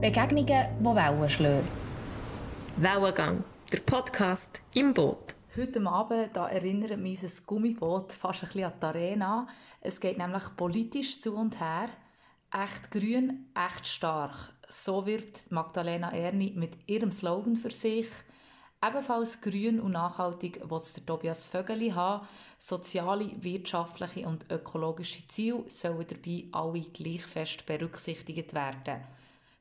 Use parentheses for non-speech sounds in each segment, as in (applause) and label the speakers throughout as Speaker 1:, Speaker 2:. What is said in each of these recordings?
Speaker 1: Begegnungen, die Wellen schlagen.
Speaker 2: Wellengang, der Podcast im Boot.
Speaker 3: Heute Abend da erinnert mich unser Gummiboot fast ein bisschen an die Arena. Es geht nämlich politisch zu und her. Echt grün, echt stark. So wirbt Magdalena Erni mit ihrem Slogan für sich. Ebenfalls grün und nachhaltig will der Tobias Vögeli haben. Soziale, wirtschaftliche und ökologische Ziele sollen dabei alle gleich fest berücksichtigt werden.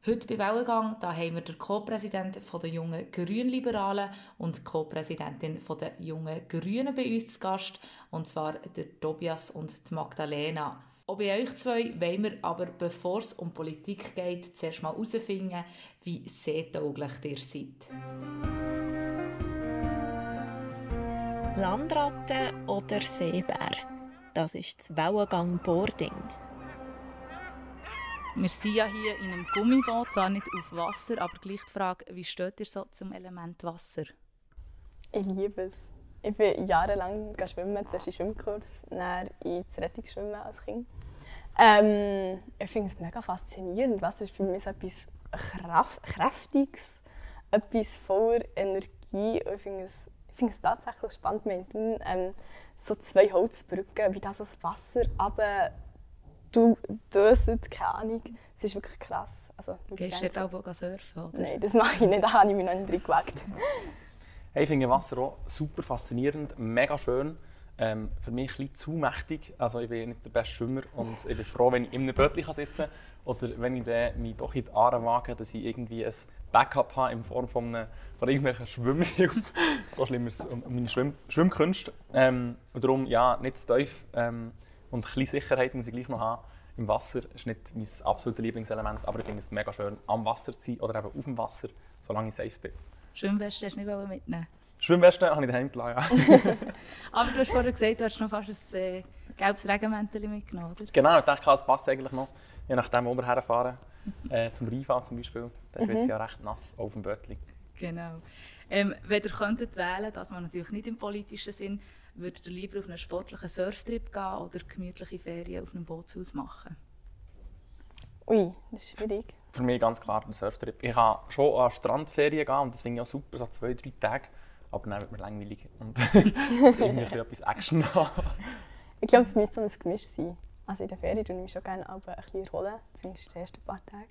Speaker 3: Heute bei Wellengang da haben wir den Co-Präsidenten der jungen Grünliberalen und Co-Präsidentin der jungen Grünen bei uns zu Gast, und zwar der Tobias und die Magdalena. Auch bei euch zwei wollen wir aber, bevor es um Politik geht, zuerst mal herausfinden, wie seetauglich ihr seid.
Speaker 2: Landratte oder Seebär? Das ist das Wellengang Boarding.
Speaker 3: Wir sind ja hier in einem Gummiboot, zwar nicht auf Wasser, aber gleich die Frage, wie steht ihr so zum Element Wasser?
Speaker 4: Ich liebe es. Ich bin jahrelang schwimmen, zuerst in Schwimmkurs, dann ins Rettungsschwimmen als Kind. Ähm, ich finde es mega faszinierend. Wasser ist für mich so etwas Kraft Kräftiges, etwas voller Energie. ich finde es, find es tatsächlich spannend. Wir haben ähm, so zwei Holzbrücken, wie das das Wasser aber du döset, keine Ahnung. Es ist wirklich krass. Also,
Speaker 3: Gehst du jetzt auch surfen? Oder?
Speaker 4: Nein, das mache ich nicht, da habe ich mich noch nicht drin gewagt.
Speaker 5: Hey, ich finde Wasser auch super faszinierend, mega schön. Ähm, für mich ein zu mächtig. Also ich bin nicht der beste Schwimmer und ich bin froh, wenn ich in einem Bötchen sitzen kann oder wenn ich dann mich doch in die Aare wage, dass ich irgendwie ein Backup habe in Form von, einem, von irgendwelchen Schwimmhilfen. (laughs) so schlimm ist es um meine Schwimm Schwimmkünste. Ähm, und darum, ja, nicht zu tief. Ähm, und ein bisschen Sicherheit muss ich gleich noch haben. Im Wasser ist nicht mein absolutes Lieblingselement, aber ich finde es mega schön, am Wasser zu sein oder eben auf dem Wasser, solange ich safe bin.
Speaker 3: Schwimmweste hast du nicht mitnehmen
Speaker 5: Schwimmweste habe ich daheim gelassen,
Speaker 3: ja. (laughs) aber du hast vorher gesagt, du hast noch fast ein äh, gelbes Regenmäntel mitgenommen, oder?
Speaker 5: Genau, ich dachte, es passt eigentlich noch, je nachdem, wo wir herfahren. (laughs) Äh, zum Rheinfahren zum Beispiel, da wird es mhm. ja recht nass auf dem Bötchen.
Speaker 3: Genau. Ähm, wenn ihr könntet wählen, dass man natürlich nicht im politischen Sinn, Würdet ihr lieber auf einen sportlichen Surftrip gehen oder gemütliche Ferien auf einem Bootshaus machen?
Speaker 4: Ui, das ist schwierig.
Speaker 5: Für mich ganz klar ein Surftrip. Ich kann schon an Strandferien gehen und das finde ich auch super, so zwei, drei Tage. Aber dann wird mir langweilig und (laughs) irgendwie etwas Action haben.
Speaker 4: Ich glaube, es müsste ein Gemisch sein. Also in der Ferien tue ich mich schon gerne ein bisschen erholen, zumindest die ersten paar Tage.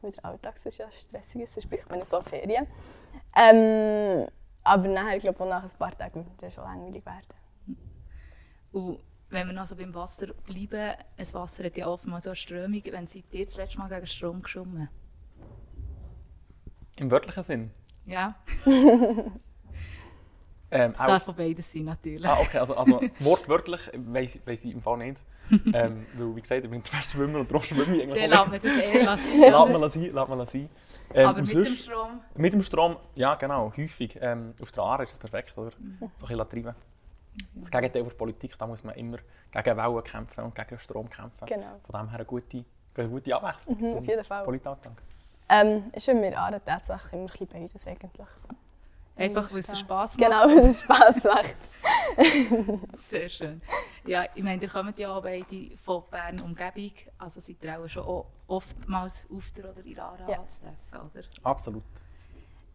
Speaker 4: Weil der Alltag ist ja stressig ist, sonst bricht man so Ferien. Ähm, aber nachher, ich glaube, nach ein paar Tagen wird es schon langweilig werden.
Speaker 3: Und wenn wir noch so beim Wasser bleiben, das Wasser hat ja oftmals so eine Strömung. Wann seid ihr das letzte Mal gegen Strom geschwommen?
Speaker 5: Im wörtlichen Sinn?
Speaker 3: Ja. (laughs)
Speaker 5: ähm,
Speaker 3: das darf von beiden sein, natürlich.
Speaker 5: Ah, okay, also, also wortwörtlich weiss, weiss ich im Fall nicht. ähm, weil, wie gesagt, ich bin der beste Schwimmer und darum schwimme ich eigentlich
Speaker 3: Dann lässt man das eh lassen.
Speaker 5: Lass mal sein,
Speaker 3: Ähm, Aber mit sonst, dem Strom?
Speaker 5: Mit dem Strom, ja genau, häufig. Ähm, auf der Aare ist es perfekt, oder? Mhm. So ein bisschen treiben. Das Gegenteil der Politik, da muss man immer gegen Wellen kämpfen und gegen den Strom kämpfen.
Speaker 4: Genau.
Speaker 5: Von dem her eine gute, eine gute Abwechslung
Speaker 4: mhm, zum auf jeden Fall.
Speaker 5: Politalltag.
Speaker 4: Ähm, ist für mich Aare tatsächlich immer ein bisschen beides eigentlich.
Speaker 3: Einfach, weil es Spass
Speaker 4: macht. Genau, weil es Spass macht. (laughs)
Speaker 3: Sehr schön. Ja, ich meine, ihr kommt ja auch beide von Bern Umgebung, also seid ihr auch schon oftmals auf der oder in Aarau ja. zu treffen, oder?
Speaker 5: Absolut.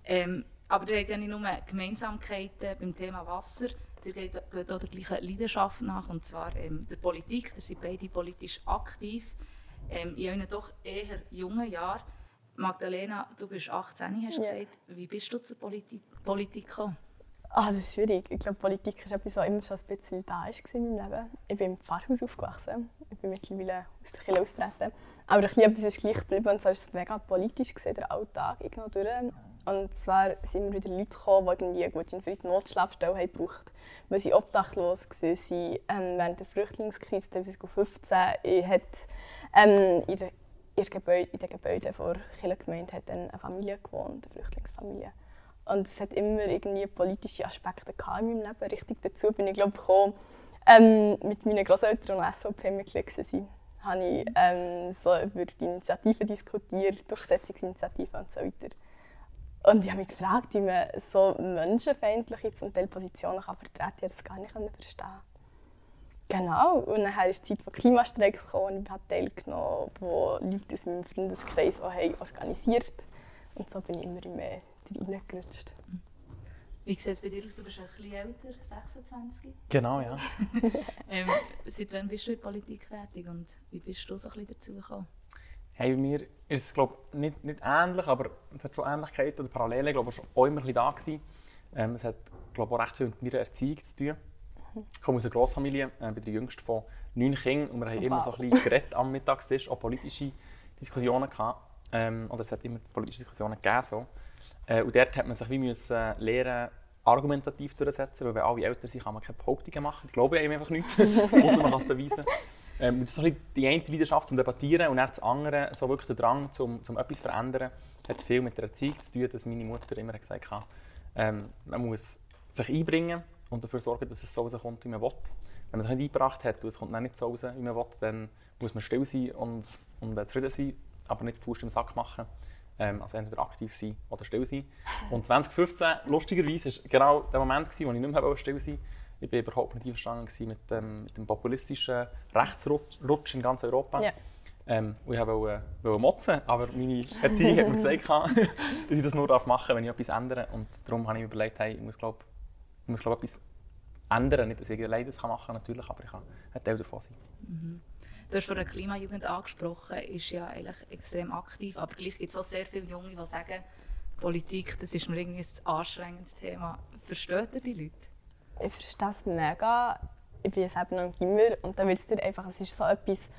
Speaker 3: Ähm, aber ihr habt ja nicht nur Gemeinsamkeiten beim Thema Wasser, ihr geht, geht auch der gleichen Leidenschaft nach, und zwar ähm, der Politik. Ihr seid beide politisch aktiv, ähm, in euren doch eher jungen Jahren. Magdalena, du bist 18, hast du ja. gesagt. Wie bist du zur Politik, Politik gekommen?
Speaker 4: Ah, das ist schwierig. Ich glaube, Politik ist etwas, was immer schon ein bisschen da war in meinem Leben. Ich bin im Pfarrhaus aufgewachsen. Ich bin mittlerweile aus der Kirche austreten. Aber etwas ist gleich geblieben und zwar ist es mega politisch gesehen, der Alltag durch. Und zwar sind immer wieder Leute gekommen, die irgendwie gut für die Notschlafstelle haben gebraucht, weil sie obdachlos waren. Ähm, während der Flüchtlingskrise 2015 hat ähm, in, der, in, den Gebäuden der Kirchengemeinde hat eine Familie gewohnt, eine Flüchtlingsfamilie. Und es hat immer irgendwie politische Aspekte in meinem Leben. Richtig dazu bin ich glaube gekommen, ähm, mit meinen Großeltern und SVP-Mitglied waren. habe ich ähm, so über die Initiativen diskutiert, Durchsetzungsinitiativen und so weiter. Und ich habe mich gefragt, wie man so menschenfeindliche zum Teil Positionen kann vertreten kann. Ich das gar nicht verstehen. Genau, und dann ist die Zeit von Klimastreiks gekommen und ich habe teilgenommen, wo Leute aus meinem Freundeskreis auch haben organisiert Und so bin ich immer mehr reingerutscht.
Speaker 3: Wie sieht es bei dir aus? Du bist ein bisschen älter, 26.
Speaker 5: Genau, ja. (laughs)
Speaker 3: ähm, seit wann bist du in der Politik tätig und wie bist du so ein bisschen dazu gekommen?
Speaker 5: Hey, bei mir ist es glaub, nicht, nicht ähnlich, aber es hat schon Ähnlichkeiten oder Parallelen glaub, schon auch immer ein bisschen da gewesen. Ähm, es hat glaub, auch recht viel mit meiner Erziehung zu tun. Ich komme aus einer Grossfamilie, äh, bin der jüngste von neun Kindern und wir haben
Speaker 4: Wow.
Speaker 5: immer so ein bisschen geredet am Mittagstisch, auch politische Diskussionen gehabt. Ähm, oder es hat immer politische Diskussionen gegeben. So. Äh, und dort hat man sich wie müssen äh, lernen, argumentativ durchzusetzen, weil wenn alle älter sind, kann man keine Behauptungen machen. Ich glaube einem einfach nicht, (laughs) außer man kann es beweisen. Ähm, das ist so ein bisschen die eine Leidenschaft zum Debattieren und dann das andere, so wirklich der Drang zum, zum etwas zu verändern, hat viel mit der Erziehung zu tun, dass meine Mutter immer gesagt hat, ähm, man muss sich einbringen und dafür sorgen, dass es so rauskommt, wie man will. Wenn man sich nicht eingebracht hat und es kommt dann nicht so raus, wie man will, dann muss man still sein und, und äh, zufrieden sein, aber nicht Faust im Sack machen. Ähm, also entweder aktiv sein oder still sein. (laughs) Und 2015, lustigerweise, war genau der Moment, gewesen, wo ich nicht mehr still sein wollte. Ich war überhaupt nicht einverstanden mit dem, mit dem populistischen Rechtsrutsch in ganz Europa.
Speaker 4: Ja.
Speaker 5: Ähm, ich wollte, wollte motzen, aber meine Erziehung hat mir gesagt, (laughs) dass ich das nur machen darf, wenn ich etwas ändere. Und darum habe ich mir überlegt, hey, ich muss, glaub, ich muss glaub, etwas ändern. Nicht, dass ich alleine das machen kann, natürlich, aber ich kann ein Teil davon sein.
Speaker 3: Du hast von der Klimajugend angesprochen, ist ja eigentlich extrem aktiv, aber gleich gibt es auch sehr viele Junge, die sagen, Politik, das ist mir irgendwie ein anstrengendes Thema. Versteht ihr die Leute?
Speaker 4: Ich verstehe es mega. Ich bin selber noch im Gimmer und dann wird es dir einfach, es ist so etwas,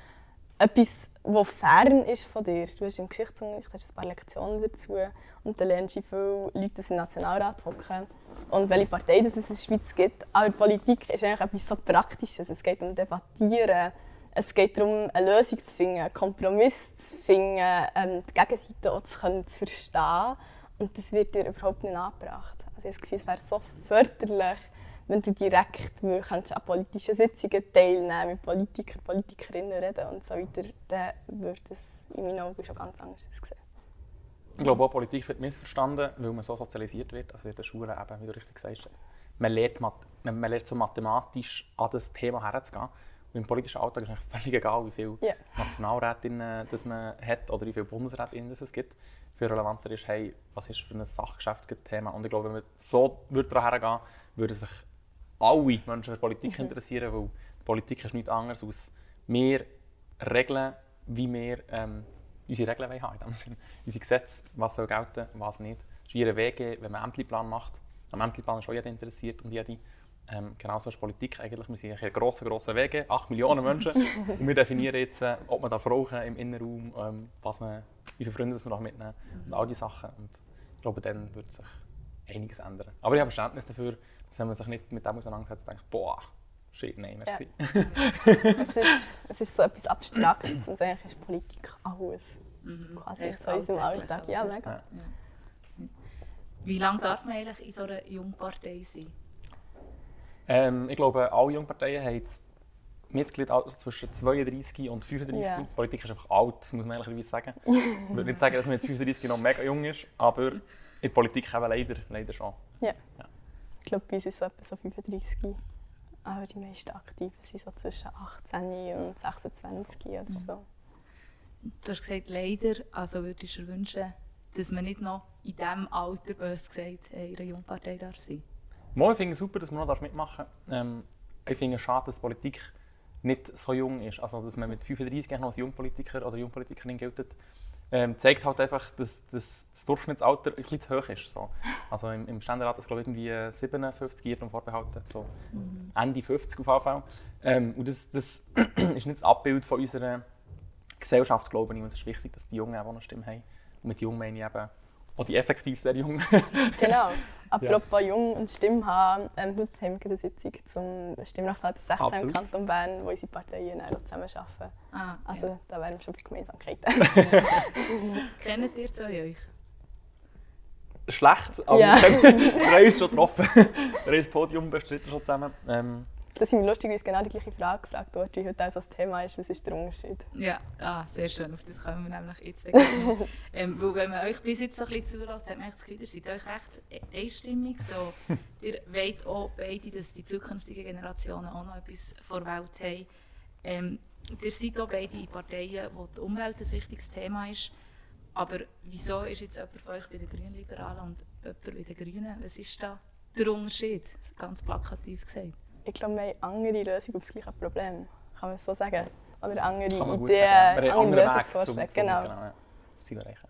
Speaker 4: etwas, was fern ist von dir. Du hast im Geschichtsunterricht hast ein paar Lektionen dazu und dann lernst du wie viele Leute die im Nationalrat hocken und welche Partei es in der Schweiz gibt. Aber Politik ist eigentlich etwas so Praktisches. Es geht um Debattieren, es geht darum, eine Lösung zu finden, einen Kompromiss zu finden, ähm, die Gegenseite auch zu, zu verstehen. Und das wird dir überhaupt nicht angebracht. Also ich habe das Gefühl, es wäre so förderlich, wenn du direkt an politischen Sitzungen teilnehmen, mit Politikern, Politikerinnen reden und so weiter, dann würde es in meinen Augen schon ganz anders aussehen.
Speaker 5: Ich glaube auch, Politik wird missverstanden, weil man so sozialisiert wird. Also in der Schule, eben, wie du richtig sagst, man lernt, man man lernt so mathematisch an das Thema herzugehen. Und im politischen Alltag ist es völlig egal, wie viele
Speaker 4: Ja.
Speaker 5: Nationalrätinnen das man hat oder wie viele Bundesrätinnen es gibt. Viel relevanter ist, hey, was ist für ein Sachgeschäft das Thema. Und ich glaube, wenn man so würde daran hergehen würden sich alle Menschen für Politik interessieren, weil Politik ist nichts anderes als mehr Regeln, wie wir ähm, unsere Regeln haben in dem Sinn. Unsere Gesetze, was soll gelten, was nicht. Es ist wie ein WG, wenn man einen Ämterplan macht. Am Ämterplan ist auch jeder interessiert und jede. Ähm, genauso ist Politik eigentlich. Wir sind ein grosser, grosser Wege, 8 Millionen Menschen. (laughs) und wir definieren jetzt, äh, ob man da rauchen im Innenraum, ähm, was man, wie viele Freunde man noch mitnehmen und all diese Sachen. Und ich glaube, dann wird sich einiges ändern. Aber ich habe Verständnis dafür, dass wenn man sich nicht mit dem auseinandersetzt, denkt, boah, shit, nein, merci. (laughs)
Speaker 4: Es ist, es ist so etwas Abstraktes und eigentlich ist Politik alles. Quasi
Speaker 3: Echt
Speaker 4: so in unserem Alltag. Ja, mega.
Speaker 5: Ja.
Speaker 3: Wie lange darf man eigentlich in so einer Jungpartei sein?
Speaker 5: Ähm, ich glaube, alle Jungparteien haben jetzt Mitglied also zwischen 32 und 35.
Speaker 4: Ja.
Speaker 5: Politik ist einfach alt, muss man ehrlicherweise sagen. (laughs) Ich würde nicht sagen, dass man mit 35 noch mega jung ist, aber in der Politik eben leider, leider schon.
Speaker 4: Ja. Ich glaube, bei uns ist es so etwa so 35. Aber die meisten Aktiven sind so zwischen 18 und 26 oder so.
Speaker 3: Du hast gesagt, leider, also würdest du dir wünschen, dass man nicht noch in diesem Alter, bös gesagt, in einer Jungpartei darf sein
Speaker 5: Mal, ich finde es super, dass man noch mitmachen darf. Ähm, ich finde es schade, dass die Politik nicht so jung ist. Also, dass man mit 35 eigentlich noch als Jungpolitiker oder Jungpolitikerin gilt. Ähm, zeigt halt einfach, dass, dass das Durchschnittsalter ein bisschen zu hoch ist. So. Also im, im Ständerat ist glaube ich irgendwie äh, 57 Jahre vorbehalten, so Ende 50 auf Fall. Ähm, und das, das (clears throat) ist nicht das Abbild von unserer Gesellschaft, glaube ich. Und es ist wichtig, dass die Jungen auch eine Stimme haben. Und mit Jung meine ich eben auch die effektiv sehr Jungen. (laughs)
Speaker 4: Genau. Apropos Jung und Stimme haben, ähm, heute haben wir eine Sitzung zum Stimmrechtsalter 16 im
Speaker 5: Absolut.
Speaker 4: Kanton Bern, wo unsere Parteien auch zusammenarbeiten.
Speaker 3: Ah,
Speaker 4: Also
Speaker 3: ja.
Speaker 4: da wären wir schon bei Gemeinsamkeiten. (laughs) (laughs)
Speaker 3: Kennt ihr zwei euch?
Speaker 5: schlecht, aber
Speaker 4: Ja.
Speaker 5: wir, haben, wir haben uns schon getroffen. wir haben das Podium bestritten schon zusammen. Ähm,
Speaker 4: dass ich mich lustigerweise genau die gleiche Frage gefragt wurde, wie heute auch so das Thema ist. Was ist der Unterschied?
Speaker 3: Ja, ah, sehr schön. Auf das kommen wir nämlich jetzt. (laughs) ähm, weil wenn man euch bis jetzt so ein bisschen zulässt, hat man das Gefühl, ihr seid euch recht e- einstimmig. So, (laughs) ihr wollt auch beide, dass die zukünftigen Generationen auch noch etwas vor der Welt haben. Ähm, ihr seid auch beide Parteien, wo die Umwelt ein wichtiges Thema ist. Aber wieso ist jetzt jemand von euch bei den Grünliberalen und jemand bei den Grünen? Was ist da der Unterschied? Ganz plakativ gesagt.
Speaker 4: Ich glaube, wir haben andere Lösungen auf das gleiche Problem. Kann man es so sagen? Oder andere Ideen,
Speaker 5: sagen.
Speaker 4: Andere Lösungsvorschläge. Genau.
Speaker 5: ja, das Ziel erreichen.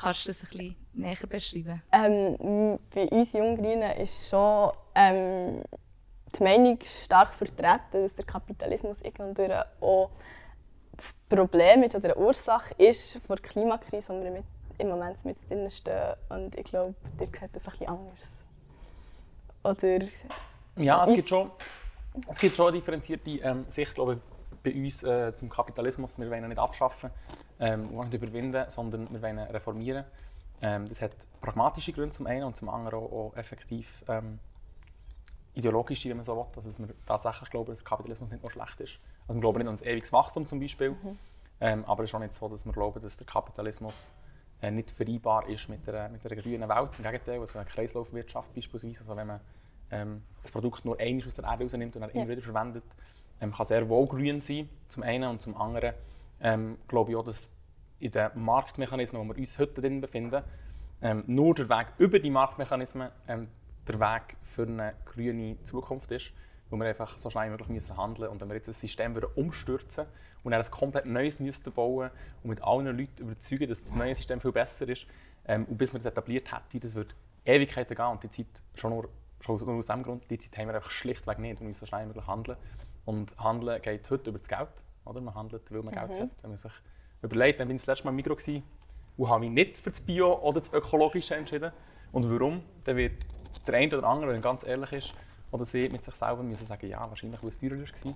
Speaker 3: Kannst du das ein bisschen näher beschreiben?
Speaker 4: Ähm, bei uns Junggrünen ist schon ähm, die Meinung stark vertreten, dass der Kapitalismus irgendwann auch das Problem ist oder eine Ursache ist für die Klimakrise, wo wir mit, im Moment mit drin stehen. Und ich glaube, ihr seht das ein bisschen anders. Oder
Speaker 5: Ja, es gibt schon, es gibt schon eine differenzierte ähm, Sicht glaube ich, bei uns äh, zum Kapitalismus. Wir wollen ihn nicht abschaffen ähm, und nicht überwinden, sondern wir wollen ihn reformieren. Ähm, das hat pragmatische Gründe zum einen und zum anderen auch, auch effektiv ähm, ideologische, wenn man so will. Also, dass wir tatsächlich glauben, dass der Kapitalismus nicht nur schlecht ist. Also wir glauben nicht an das ewiges Wachstum zum Beispiel, ähm, aber es ist auch nicht so, dass wir glauben, dass der Kapitalismus äh, nicht vereinbar ist mit einer, mit einer grünen Welt. Im Gegenteil, also eine Kreislaufwirtschaft beispielsweise, also wenn man ähm, das Produkt nur einmal aus der Erde rausnimmt und dann immer wieder verwendet, ähm, kann sehr wohl grün sein, zum einen. Und zum anderen ähm, glaube ich auch, dass in den Marktmechanismen, wo wir uns heute drin befinden, ähm, nur der Weg über die Marktmechanismen ähm, der Weg für eine grüne Zukunft ist, wo wir einfach so schnell wie möglich müssen handeln Und wenn wir jetzt das System würden umstürzen und dann ein komplett neues müssten bauen und mit allen Leuten überzeugen, dass das neue System viel besser ist, ähm, und bis wir das etabliert hätten, das würde Ewigkeiten gehen und die Zeit, schon nur, schon nur aus dem Grund, die Zeit haben wir einfach schlichtweg nicht. Wir müssen so schnell wie möglich handeln. Und Handeln geht heute über das Geld. Oder? Man handelt, weil man Geld hat. Wenn man sich überlegt, wann bin ich das letzte Mal im Mikro gewesen und habe mich nicht für das Bio oder das Ökologische entschieden. Und warum? Dann wird der eine oder andere, wenn er ganz ehrlich ist, oder sie mit sich selber müssen sagen, ja, wahrscheinlich, weil es teurer war.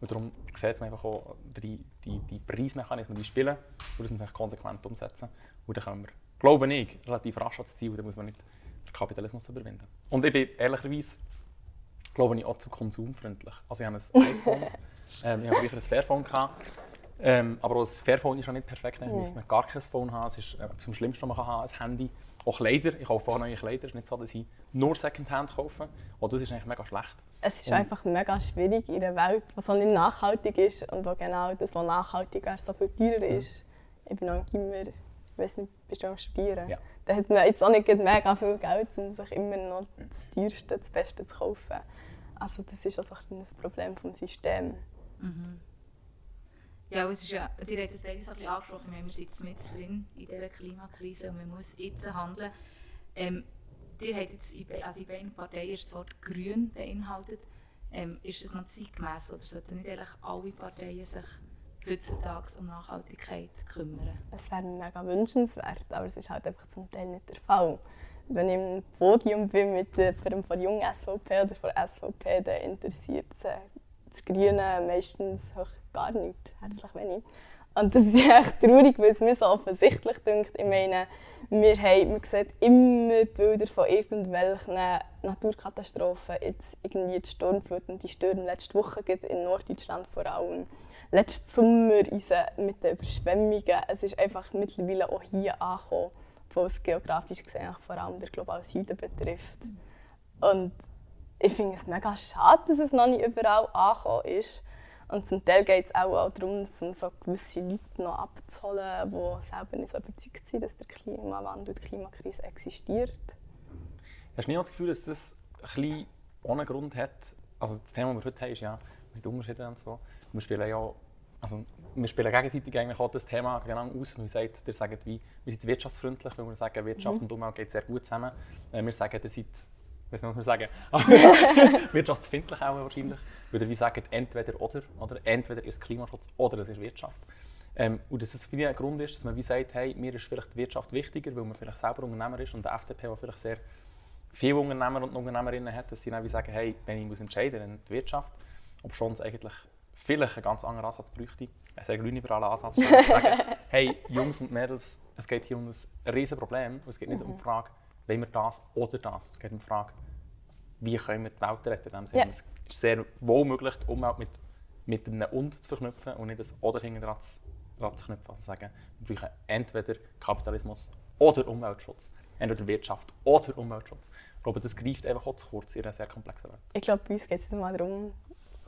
Speaker 5: Und darum sieht man einfach auch die, die, die Preismechanismen, die spielen, und das muss man konsequent umsetzen. Und dann können wir, glaube ich, relativ rasch ans Ziel, da muss man nicht den Kapitalismus überwinden. Und ich bin ehrlicherweise, glaube ich, auch zu konsumfreundlich. Also ich habe ein (laughs) iPhone, ähm, ich habe früher ein Fairphone gehabt, ähm, aber auch das Fairphone ist ja nicht perfekt. Dann muss man gar kein Phone haben. Es ist äh, am Schlimmsten, was man haben kann, ein Handy. Auch Kleider. Ich kaufe auch neue Kleider. Es ist nicht so, dass ich nur Secondhand kaufe. Auch das ist eigentlich mega schlecht.
Speaker 4: es ist
Speaker 5: Und-
Speaker 4: einfach mega schwierig in einer Welt, die so nicht nachhaltig ist und wo genau das, was nachhaltig ist, so viel teurer ist. Ich bin noch im Gimmer, ich weiß nicht, bist du am Studieren?
Speaker 5: Ja.
Speaker 4: Da hat man jetzt auch nicht mega viel Geld, um sich immer noch das Teuerste, das Beste zu kaufen. Also das ist also ein Problem vom System.
Speaker 3: Ja, und es ist ja, die haben das beide so ein bisschen angesprochen, wir sitzen mit drin in dieser Klimakrise und man muss jetzt handeln. Ähm, ihr habt jetzt, in also in beiden Parteien ist das Wort «grün» beinhaltet. Ähm, ist das noch zeitgemäß oder sollten nicht eigentlich alle Parteien sich heutzutage um Nachhaltigkeit kümmern?
Speaker 4: Es wäre mega wünschenswert, aber es ist halt einfach zum Teil nicht der Fall. Wenn ich im Podium bin mit jemandem von jungen SVP oder von SVP, dann interessiert sie das Grüne meistens gar nicht, herzlich wenig. Und das ist (laughs) echt traurig, weil es mir so offensichtlich dünkt. Ich meine, wir, haben, man sieht immer Bilder von irgendwelchen Naturkatastrophen. Jetzt irgendwie die Sturmflut und die Stürme letzte Woche in Norddeutschland vor allem. Letzten Sommer mit den Überschwemmungen. Es ist einfach mittlerweile auch hier angekommen, was geografisch gesehen vor allem der globale Süden betrifft. Und ich finde es mega schade, dass es noch nicht überall angekommen ist. Und zum Teil geht es auch, auch darum, um so gewisse Leute noch abzuholen, die selber nicht so überzeugt sind, dass der Klimawandel und die Klimakrise existiert.
Speaker 5: Hast du nicht das Gefühl, dass das ein bisschen ohne Grund hat? Also das Thema, das wir heute haben, ist ja, wir sind Unterschiede und so. Und wir spielen ja, also wir spielen gegenseitig eigentlich auch das Thema genau aus. Und wir sagen, ihr sagt, wie, wir sind wirtschaftsfreundlich, weil wir sagen, Wirtschaft und Umwelt geht sehr gut zusammen. Äh, Wir sagen, ihr seid, weiß nicht, was wir sagen, (laughs) wirtschaftsfindlich auch wahrscheinlich. Ihr wie sagt, entweder oder, oder entweder ist Klimaschutz oder es ist Wirtschaft. Ähm, und dass es für mich ein Grund ist, dass man wie sagt, hey, mir ist vielleicht die Wirtschaft wichtiger, weil man vielleicht selber Unternehmer ist und der FDP, der vielleicht sehr viele Unternehmer und Unternehmerinnen hat, dass sie dann wie sagen, hey, wenn ich muss entscheiden dann die Wirtschaft, ob schon es eigentlich vielleicht einen ganz anderen Ansatz bräuchte, einen sehr grünliberalen Ansatz, zu (laughs) sagen, hey, Jungs und Mädels, es geht hier um ein riesen Problem es geht nicht um die Frage, wollen wir das oder das, es geht um die Frage, wie können wir die Welt retten. In dem Sinne.
Speaker 4: Ja.
Speaker 5: Es ist sehr wohl möglich, die Umwelt mit, mit einem Und zu verknüpfen und nicht das Oder hinten dran zu, dran zu knüpfen. Also sagen, wir brauchen entweder Kapitalismus oder Umweltschutz. Entweder Wirtschaft oder Umweltschutz. Ich glaube, das greift einfach auch zu kurz in einer sehr komplexen Welt.
Speaker 4: Ich glaube, bei uns geht es nicht mal darum,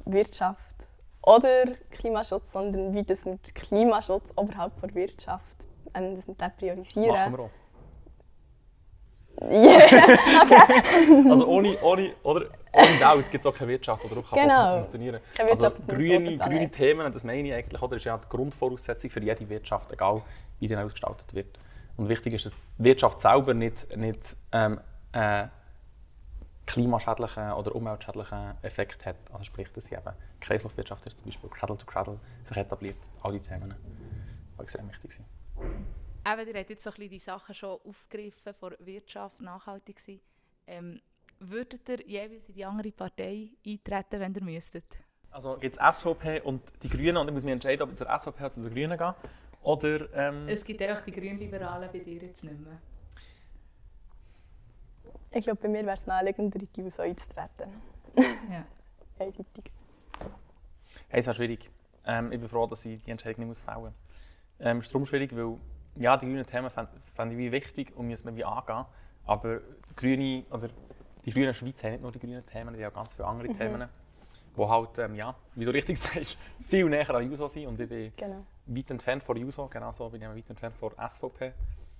Speaker 4: Wirtschaft oder Klimaschutz, sondern wie das mit Klimaschutz oberhalb der Wirtschaft, ähm, dass wir das priorisieren.
Speaker 5: Machen wir auch.
Speaker 4: Yeah. (laughs) (laughs)
Speaker 5: Also ohne, ohne, oder, ohne Geld gibt es auch keine Wirtschaft oder auch
Speaker 4: Genau.
Speaker 5: auch funktionieren.
Speaker 4: Keine Wirtschaft
Speaker 5: also
Speaker 4: auf einem
Speaker 5: grüne, grüne Themen, das meine ich eigentlich, oder, ist ja die Grundvoraussetzung für jede Wirtschaft, egal wie die ausgestaltet wird. Und wichtig ist, dass die Wirtschaft selber nicht, nicht ähm, äh, klimaschädlichen oder umweltschädlichen Effekt hat. Also sprich, dass sie eben Kreislaufwirtschaft ist, zum Beispiel Cradle to Cradle sich etabliert. All diese Themen, die extrem wichtig sind.
Speaker 3: Eben, ihr habt jetzt so ein bisschen die Sachen schon aufgegriffen von Wirtschaft, nachhaltig sein. Ähm, würdet ihr jeweils in die andere Partei eintreten, wenn ihr müsstet?
Speaker 5: Also gibt es SVP und die Grünen und ich muss mich entscheiden, ob ich zur SVP oder zu den Grünen gehe. Oder ähm,
Speaker 3: Es gibt einfach die Grünliberalen bei dir jetzt nicht mehr.
Speaker 4: Ich glaube, bei mir wäre es naheliegender, in die USA einzutreten.
Speaker 3: Ja. (laughs)
Speaker 4: Eindeutig.
Speaker 5: Hey, es war schwierig. Ähm, ich bin froh, dass ich die Entscheidung nicht fällen muss. Ähm, es ist darum schwierig, weil ja, die grünen Themen fände fänd ich wie wichtig und müssen wir wie angehen. Aber die Grüne, oder die Grünen Schweiz haben nicht nur die grünen Themen, die haben auch ganz viele andere Themen, die halt, ähm, ja, wie du richtig (laughs) sagst, viel näher an Juso sind. Und ich bin
Speaker 4: Genau.
Speaker 5: weit entfernt von Juso, genauso bin ich weit entfernt von SVP.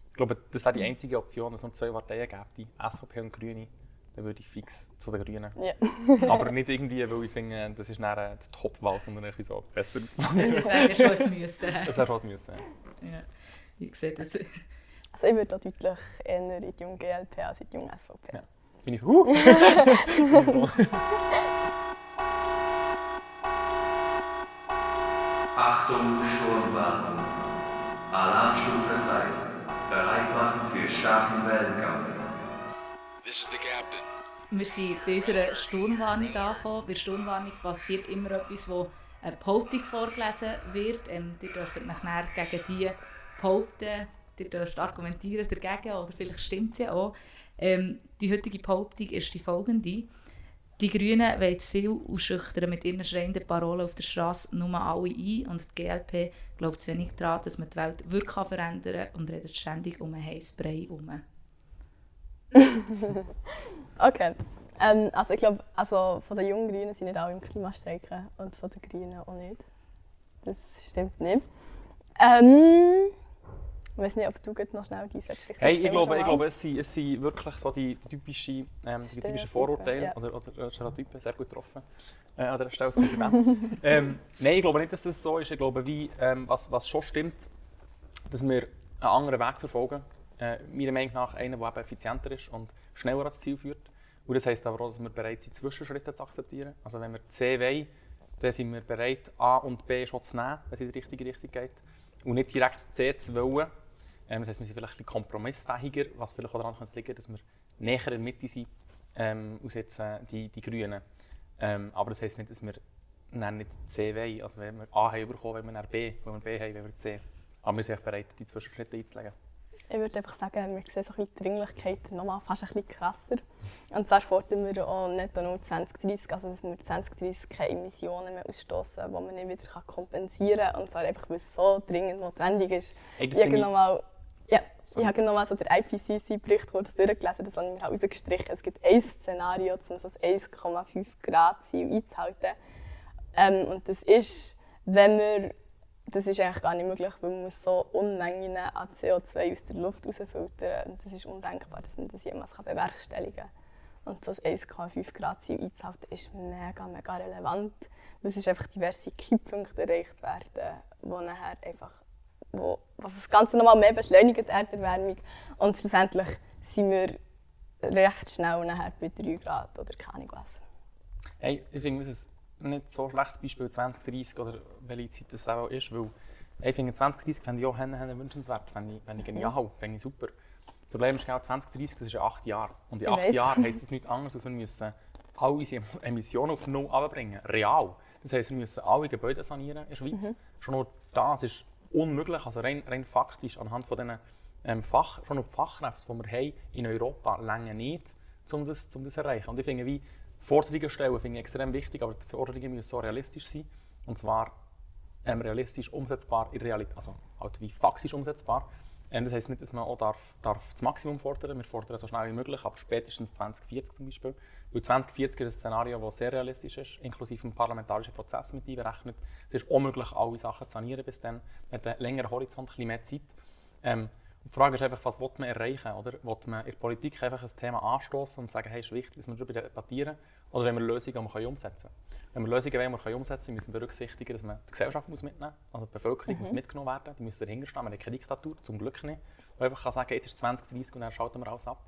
Speaker 5: Ich glaube, das wäre die einzige Option, dass es noch zwei Parteien gäbe, die SVP und Grüne. Dann würde ich fix zu den Grünen.
Speaker 4: Ja. (laughs)
Speaker 5: Aber nicht irgendwie, weil ich finde, das ist dann äh, die Top-Wahl, sondern irgendwie so besser. (laughs)
Speaker 3: Das wäre schon ein Müssen.
Speaker 5: Das hätte was müssen. ja.
Speaker 3: Ich sehe das.
Speaker 4: Also ich würde auch deutlich eher in die junge GLP als in die junge SVP.
Speaker 5: Ja. Bin ich huh. (laughs)
Speaker 6: Achtung, Sturmwarnung. Alarmstufe 3. Bereit machen für starken Wellengang.
Speaker 7: This is the captain.
Speaker 3: Wir sind bei unserer Sturmwarnung angekommen. Bei der Sturmwarnung passiert immer etwas, wo eine Behauptung vorgelesen wird. Ähm, ihr dürft euch nachher gegen die behaupten, ihr dürft argumentieren dagegen oder vielleicht stimmt sie auch. Ähm, die heutige Behauptung ist die folgende. Die Grünen wollen zu viel ausschüchtern mit ihren schreienden Parolen auf der Straße nur alle ein und die GLP glaubt zu wenig daran, dass man die Welt wirklich verändern kann und redet ständig um einen Heißbrei herum. (laughs)
Speaker 4: Okay. Ähm, also ich glaube, also von den jungen Grünen sind nicht alle im Klimastreiken und von den Grünen auch nicht. Das stimmt nicht. Ähm, ich weiß nicht, ob du noch schnell dein Richtung
Speaker 5: Hey, ich glaube, ich glaube es, sind, es sind wirklich so die typischen, ähm, die typischen Vorurteile
Speaker 4: ja.
Speaker 5: oder, oder Stereotypen, sehr gut getroffen. Äh, an dieser Stelle als Kompliment. (laughs) ähm, nein, ich glaube nicht, dass das so ist. Ich glaube, wie, ähm, was, was schon stimmt, dass wir einen anderen Weg verfolgen. Äh, meiner Meinung nach einen, der eben effizienter ist und schneller ans Ziel führt. Und das heisst aber auch, dass wir bereit sind, Zwischenschritte zu akzeptieren. Also wenn wir C wollen, dann sind wir bereit, A und B schon zu nehmen, wenn es in die richtige Richtung geht. Und nicht direkt C zu wollen. Ähm, das heisst, wir sind vielleicht ein bisschen kompromissfähiger, was vielleicht auch daran könnte liegen, dass wir näher in der Mitte sind, ähm, als jetzt äh, die, die Grünen. Ähm, aber das heisst nicht, dass wir dann nicht C wollen. Also wenn wir A haben bekommen, wenn wir dann B, wenn wir B haben, wenn wir C. Aber wir sind echt bereit, die Zwischenschritte einzulegen.
Speaker 4: Ich würde einfach sagen, wir sehen so ein die Dringlichkeit noch mal fast ein bisschen krasser. Und zwar fordern wir auch nicht nur 2030, also dass wir 2030 keine Emissionen mehr ausstoßen, die man nicht wieder kompensieren kann. Und zwar einfach, weil es so dringend notwendig ist.
Speaker 5: Hey,
Speaker 4: noch mal,
Speaker 5: Sorry.
Speaker 4: ich habe noch mal so den IPCC-Bericht kurz durchgelesen, das habe ich mir halt rausgestrichen. Es gibt ein Szenario, um so das 1,5 Grad Ziel einzuhalten. Ähm, und das ist, wenn wir, das ist eigentlich gar nicht möglich, weil man muss so Unmengen an CO2 aus der Luft rausfiltern. Und das ist undenkbar, dass man das jemals kann bewerkstelligen kann. Und so das 1,5 Grad Ziel einzuhalten ist mega, mega relevant, weil es ist einfach diverse Kipppunkte erreicht werden, wo nachher einfach, wo, was das Ganze nochmal mehr beschleunigt, die Erderwärmung. Und schlussendlich sind wir recht schnell nachher bei 3 Grad oder keine Ahnung was.
Speaker 5: Hey, ich finde, das ist ein nicht so schlechtes Beispiel 2030 oder welche Zeit das auch ist, weil ich finde 2030 fände ich auch hen- hen wünschenswert, fände ich, fände ich genial, fände ich super. Das Problem ist genau 2030, das ist in acht Jahre. Und in
Speaker 4: Ich
Speaker 5: acht
Speaker 4: weiss.
Speaker 5: Jahren heisst (laughs) das nichts anderes, als wir müssen alle unsere Emissionen auf Null runterbringen, real. Das heisst, wir müssen alle Gebäude sanieren in der Schweiz. Schon nur das ist unmöglich, also rein, rein faktisch anhand von diesen ähm, Fach, schon die Fachkräfte, die wir haben in Europa, länger nicht, um das, um das zu erreichen. Und ich finde, wie Forderungen stellen finde ich extrem wichtig, aber die Forderungen müssen so realistisch sein. Und zwar ähm, realistisch umsetzbar in Realität, also halt wie faktisch umsetzbar. Ähm, das heisst nicht, dass man auch darf, darf das Maximum fordern. Wir fordern so schnell wie möglich, aber spätestens 2040 zum Beispiel. Weil 2040 ist ein Szenario, das sehr realistisch ist, inklusive dem parlamentarischen Prozess mit einberechnet. Es ist auch möglich, alle Sachen zu sanieren bis dann. Mit einem längeren Horizont, ein bisschen mehr Zeit. Ähm, die Frage ist einfach, was will man erreichen? Oder will man in der Politik einfach ein Thema anstoßen und sagen, hey, es ist wichtig, dass wir darüber debattieren? Oder wenn wir Lösungen die wir umsetzen können? Wenn wir Lösungen wollen, die wir umsetzen können, müssen wir berücksichtigen, dass man die Gesellschaft muss mitnehmen muss. Also die Bevölkerung mhm. muss mitgenommen werden. Die müssen dahinter stehen. Wir haben keine Diktatur, zum Glück nicht. Die einfach kann sagen, jetzt ist 2030 und dann schalten wir alles ab.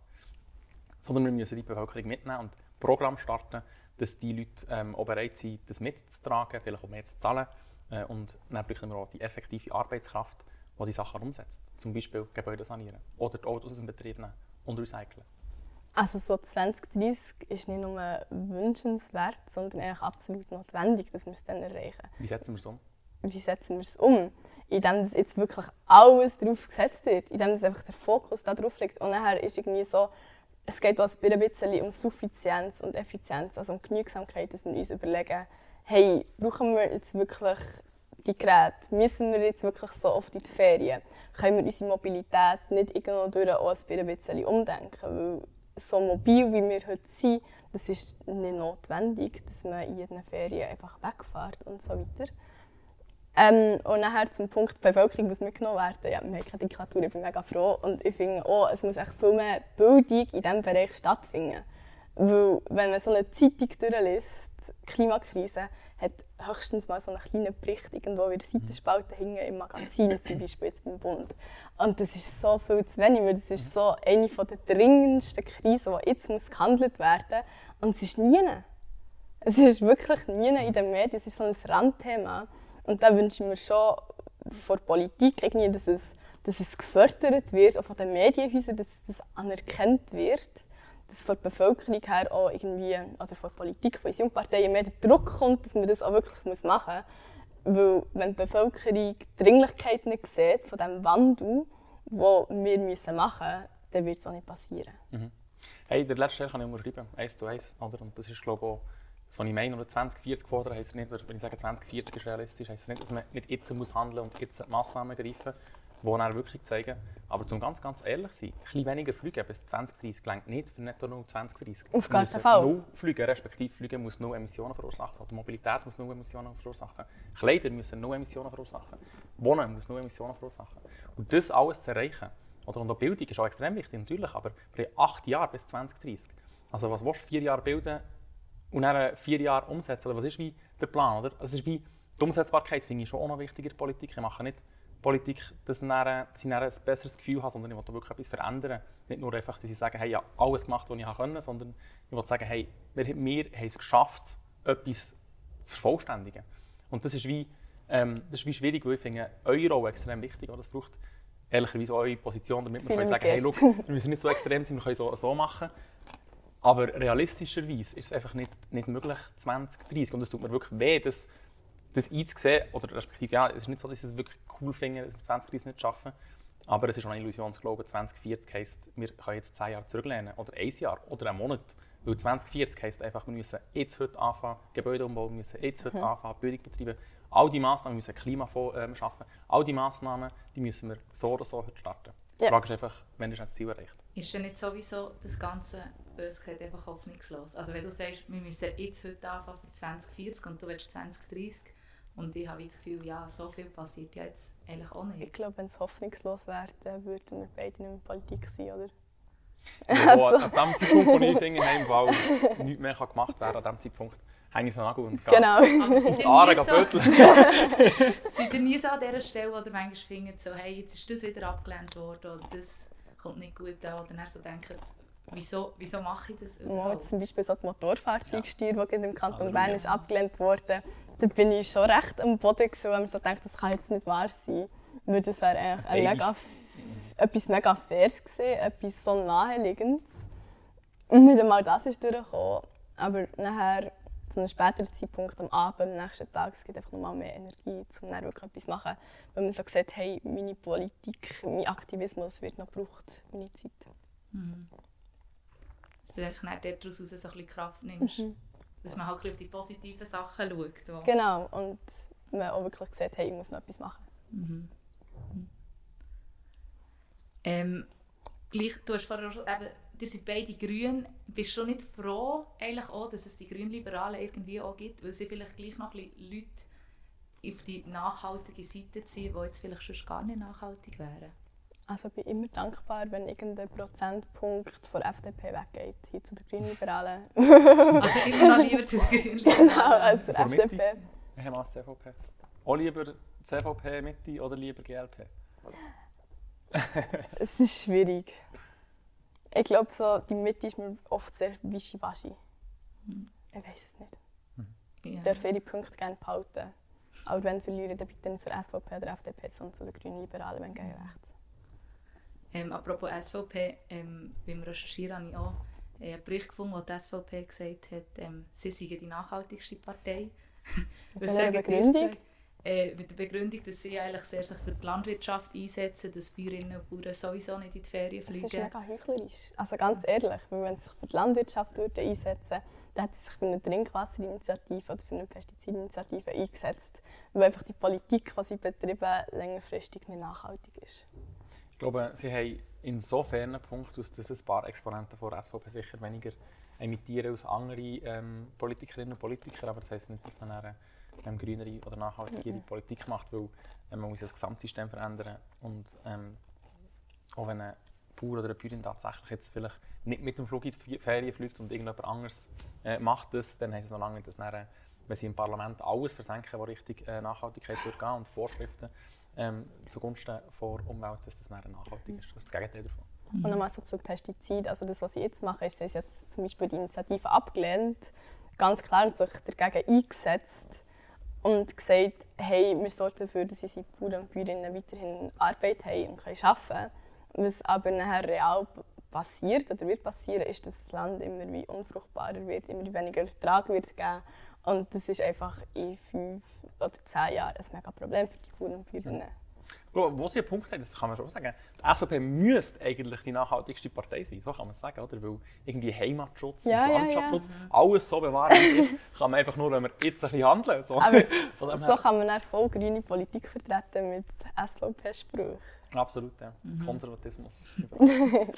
Speaker 5: Sondern wir müssen die Bevölkerung mitnehmen und Programm starten, dass die Leute ähm, auch bereit sind, das mitzutragen, vielleicht auch mehr zu zahlen. Äh, und dann brauchen wir auch die effektive Arbeitskraft, die die Sachen umsetzt. Zum Beispiel Gebäude sanieren oder die Autos aus dem Betrieb nehmen und recyceln.
Speaker 4: Also so 2030 ist nicht nur wünschenswert, sondern eigentlich absolut notwendig, dass wir es dann erreichen.
Speaker 5: Wie setzen wir es um?
Speaker 4: Wie setzen wir es um? Indem jetzt wirklich alles darauf gesetzt wird, indem einfach der Fokus darauf liegt. Und nachher ist irgendwie so, es geht auch ein bisschen um Suffizienz und Effizienz, also um Genügsamkeit, dass wir uns überlegen, hey, brauchen wir jetzt wirklich die Geräte, müssen wir jetzt wirklich so oft in die Ferien? Können wir unsere Mobilität nicht irgendwo durch auch ein bisschen umdenken? Weil so mobil, wie wir heute sind, das ist nicht notwendig, dass man in jeden Ferien einfach wegfährt und so weiter. Ähm, und nachher zum Punkt Bevölkerung muss mitgenommen werden. Ja, haben keine Diktatur, ich bin mega froh. Und ich finde auch, es muss echt viel mehr Bildung in diesem Bereich stattfinden. Weil, wenn man so eine Zeitung durchliest, Klimakrise, hat höchstens mal so einen kleinen Bericht irgendwo in der Seitenspalte hängen im Magazin, zum Beispiel jetzt beim Bund. Und das ist so viel zu wenig, weil das ist so eine der dringendsten Krisen, die jetzt muss gehandelt werden muss. Und es ist nie. Es ist wirklich nie in den Medien, es ist so ein Randthema. Und da wünsche ich mir schon von der Politik, irgendwie, dass, es, dass es gefördert wird, auch von den Medienhäusern, dass das anerkannt wird, dass von der Bevölkerung her auch irgendwie, oder von der Politik, von unseren Parteien mehr der Druck kommt, dass man das auch wirklich machen muss. Weil wenn die Bevölkerung die Dringlichkeit nicht sieht von dem Wandel, den wir müssen machen müssen, dann wird es auch nicht passieren.
Speaker 5: Mhm. Hey, der letzte Stelle kann ich unterschreiben, eins zu eins. Oder? Und das ist, glaube ich, auch das, was ich meine, oder 2040 fordern, heisst nicht, wenn ich sage 2040 ist realistisch, heisst nicht, dass man nicht jetzt muss und jetzt Massnahmen greifen die dann wirklich zeigen. Aber zum ganz, ganz ehrlich sein, ein bisschen weniger fliegen bis 2030 gelangt nicht für netto nur 2030.
Speaker 4: Auf gar keinen Fall.
Speaker 5: Null fliegen, respektive fliegen muss nur Emissionen verursachen. Oder Mobilität muss nur Emissionen verursachen. Kleider müssen nur Emissionen verursachen. Wohnen muss nur Emissionen verursachen. Und das alles zu erreichen, oder und auch Bildung ist auch extrem wichtig, natürlich, aber für acht Jahre bis 2030. Also was willst du vier Jahre bilden und dann vier Jahre umsetzen? Oder was ist wie der Plan? Oder? Also es ist wie die Umsetzbarkeit finde ich schon auch noch wichtiger in der Politik. Ich mache nicht Politik, dass, dann ein besseres Gefühl habe, sondern ich will wirklich etwas verändern. Nicht nur einfach, dass ich sage, hey, ich habe alles gemacht, was ich konnte, sondern ich will sagen, hey, wir, wir haben es geschafft, etwas zu vervollständigen. Und das ist wie, ähm, das ist wie schwierig, weil ich finde, eure Rolle extrem wichtig. Das braucht ehrlicherweise eure Position, damit wir können sagen, hey, look, wir müssen nicht so extrem sein, wir können so, so machen. Aber realistischerweise ist es einfach nicht, nicht möglich 2030. Und es tut mir wirklich weh, dass das einzusehen, oder respektive, ja, es ist nicht so, dass ich es wirklich cool finde, dass wir 2030 nicht schaffen, aber es ist auch eine Illusion zu glauben, 2040 heisst, wir können jetzt 10 Jahre zurücklehnen, oder ein Jahr, oder einen Monat. Weil 2040 heisst einfach, wir müssen jetzt heute anfangen, Gebäude umbauen, wir müssen jetzt heute mhm. anfangen, Bildung betreiben. All die Massnahmen, wir müssen Klimafonds ähm, schaffen. All die Massnahmen, die müssen wir so oder so heute starten. Ja. Die Frage ist einfach, wann ist das Ziel erreicht?
Speaker 3: Ist denn nicht sowieso das Ganze bös gesagt einfach hoffnungslos? Also wenn du sagst, wir müssen jetzt heute anfangen für 2040 und du willst 2030, und ich habe das Gefühl, ja, so viel passiert ja jetzt eigentlich auch nicht.
Speaker 4: Ich glaube, wenn es hoffnungslos wäre, dann würden wir beide nicht mehr in Politik sein, oder?
Speaker 5: Ja, also. An dem Zeitpunkt, wo ich finde, hey, weil nichts mehr gemacht werden an diesem Zeitpunkt, hänge ich so an und
Speaker 4: gehe genau.
Speaker 3: Aare (laughs) so, (laughs) Seid ihr nie so an dieser Stelle, wo ihr manchmal findet, so, hey, jetzt ist das wieder abgelehnt worden oder das kommt nicht gut an oder dann so denkt, wieso, wieso mache ich das
Speaker 4: überhaupt? Ja, zum Beispiel so die Motorfahrzeugsteuer, ja. die im Kanton Bern ist abgelehnt wurde da bin ich schon recht am Boden gewesen, weil man so denkt, das kann jetzt nicht wahr sein. Weil das wäre eigentlich ein mega, etwas mega Faires gewesen, etwas so naheliegendes. Und nicht einmal das ist durchgekommen. Aber nachher, zu einem späteren Zeitpunkt, am Abend, am nächsten Tag, es gibt einfach nochmal mehr Energie, um dann wirklich etwas zu machen. Weil man so sagt, hey, meine Politik, mein Aktivismus wird noch gebraucht, meine Zeit. Mhm.
Speaker 3: dass du daraus so ein bisschen Kraft nimmst.
Speaker 4: Mhm.
Speaker 3: Dass man halt auf die positiven Sachen schaut.
Speaker 4: Genau, und man auch wirklich sieht, hey, ich muss noch etwas machen.
Speaker 3: Ähm, gleich, du hast vorher eben, ihr seid beide grün. Bist du schon nicht froh, eigentlich auch, dass es die Grünliberalen irgendwie auch gibt, weil sie vielleicht gleich noch ein Leute auf die nachhaltige Seite ziehen, die jetzt vielleicht schon gar nicht nachhaltig wären?
Speaker 4: Also ich bin immer dankbar, wenn irgendein Prozentpunkt von der FDP weggeht, hin zu den Grünliberalen.
Speaker 3: Also immer noch lieber zu den (laughs) Grünliberalen.
Speaker 4: genau, als
Speaker 5: Mitte?
Speaker 4: FDP.
Speaker 5: Wir haben als CVP. Auch lieber CVP Mitte oder lieber GLP? (laughs)
Speaker 4: Es ist schwierig. Ich glaube, so, die Mitte ist mir oft sehr wischiwaschi. Ich weiß es nicht.
Speaker 3: Ja.
Speaker 4: Ich darf ihre Punkte gerne behalten. Aber wenn verliere, dann bitte nicht zur SVP oder FDP, sondern zu den Grünliberalen, wenn gegen rechts.
Speaker 3: Ähm, apropos SVP, ähm, beim Recherchieren habe ich auch äh, einen Bericht gefunden, wo die SVP gesagt hat, ähm, sie seien die nachhaltigste Partei. (laughs)
Speaker 4: Mit
Speaker 3: Was
Speaker 4: welcher
Speaker 3: sagen
Speaker 4: Begründung?
Speaker 3: Äh, mit der Begründung, dass sie eigentlich sehr sich für die Landwirtschaft einsetzen, dass Bäuerinnen und Bauern sowieso nicht in die Ferien
Speaker 4: Das ist
Speaker 3: fliegen.
Speaker 4: mega heuchlerisch. Also ganz ehrlich, weil wenn sie sich für die Landwirtschaft würden einsetzen dann hätten sie sich für eine Trinkwasserinitiative oder für eine Pestizidinitiative eingesetzt. Weil einfach die Politik, die sie betreiben, längerfristig nicht nachhaltig ist.
Speaker 5: Ich glaube, sie haben insofern einen Punkt, aus dass ein paar Exponenten von der SVP sicher weniger imitieren als andere ähm, Politikerinnen und Politiker. Aber das heisst nicht, dass man eine ähm, grünere oder nachhaltigere Politik macht, weil ähm, man muss ja das Gesamtsystem verändern und ähm, auch wenn ein Bauer oder eine Bäuerin tatsächlich jetzt vielleicht nicht mit dem Flug in die Ferien fliegt und irgendjemand anderes äh, macht das, dann heisst es noch lange nicht, dass nachher, wenn sie im Parlament alles versenken, was Richtung äh, Nachhaltigkeit gehen und Vorschriften ähm, zugunsten der Umwelt, dass das nachhaltig ist. Das ist das Gegenteil davon.
Speaker 4: Und nochmal so zu Pestiziden. Also das, was sie jetzt machen, ist, sie haben jetzt zum Beispiel die Initiative abgelehnt, ganz klar und sich dagegen eingesetzt und gesagt, hey, wir sorgen dafür, dass unsere Bauern und Bäuerinnen weiterhin Arbeit haben und können arbeiten können. Was aber nachher real passiert oder wird passieren, ist, dass das Land immer wie unfruchtbarer wird, immer weniger Ertrag wird geben. Und das ist einfach in fünf oder zehn Jahren ein mega Problem für die Bauern und.
Speaker 5: Ich glaube, Wo sie einen Punkt haben, das kann man schon sagen, die SVP müsste eigentlich die nachhaltigste Partei sein, so kann man es sagen, oder? Weil irgendwie Heimatschutz
Speaker 4: Ja,
Speaker 5: und
Speaker 4: ja,
Speaker 5: Landschaftsschutz, alles so es ist, (laughs) kann man einfach nur, wenn wir jetzt ein bisschen handeln. So.
Speaker 4: Aber (laughs) So kann man dann voll grüne Politik vertreten mit SVP-Sprüchen.
Speaker 5: absolut, ja. Konservatismus. (laughs)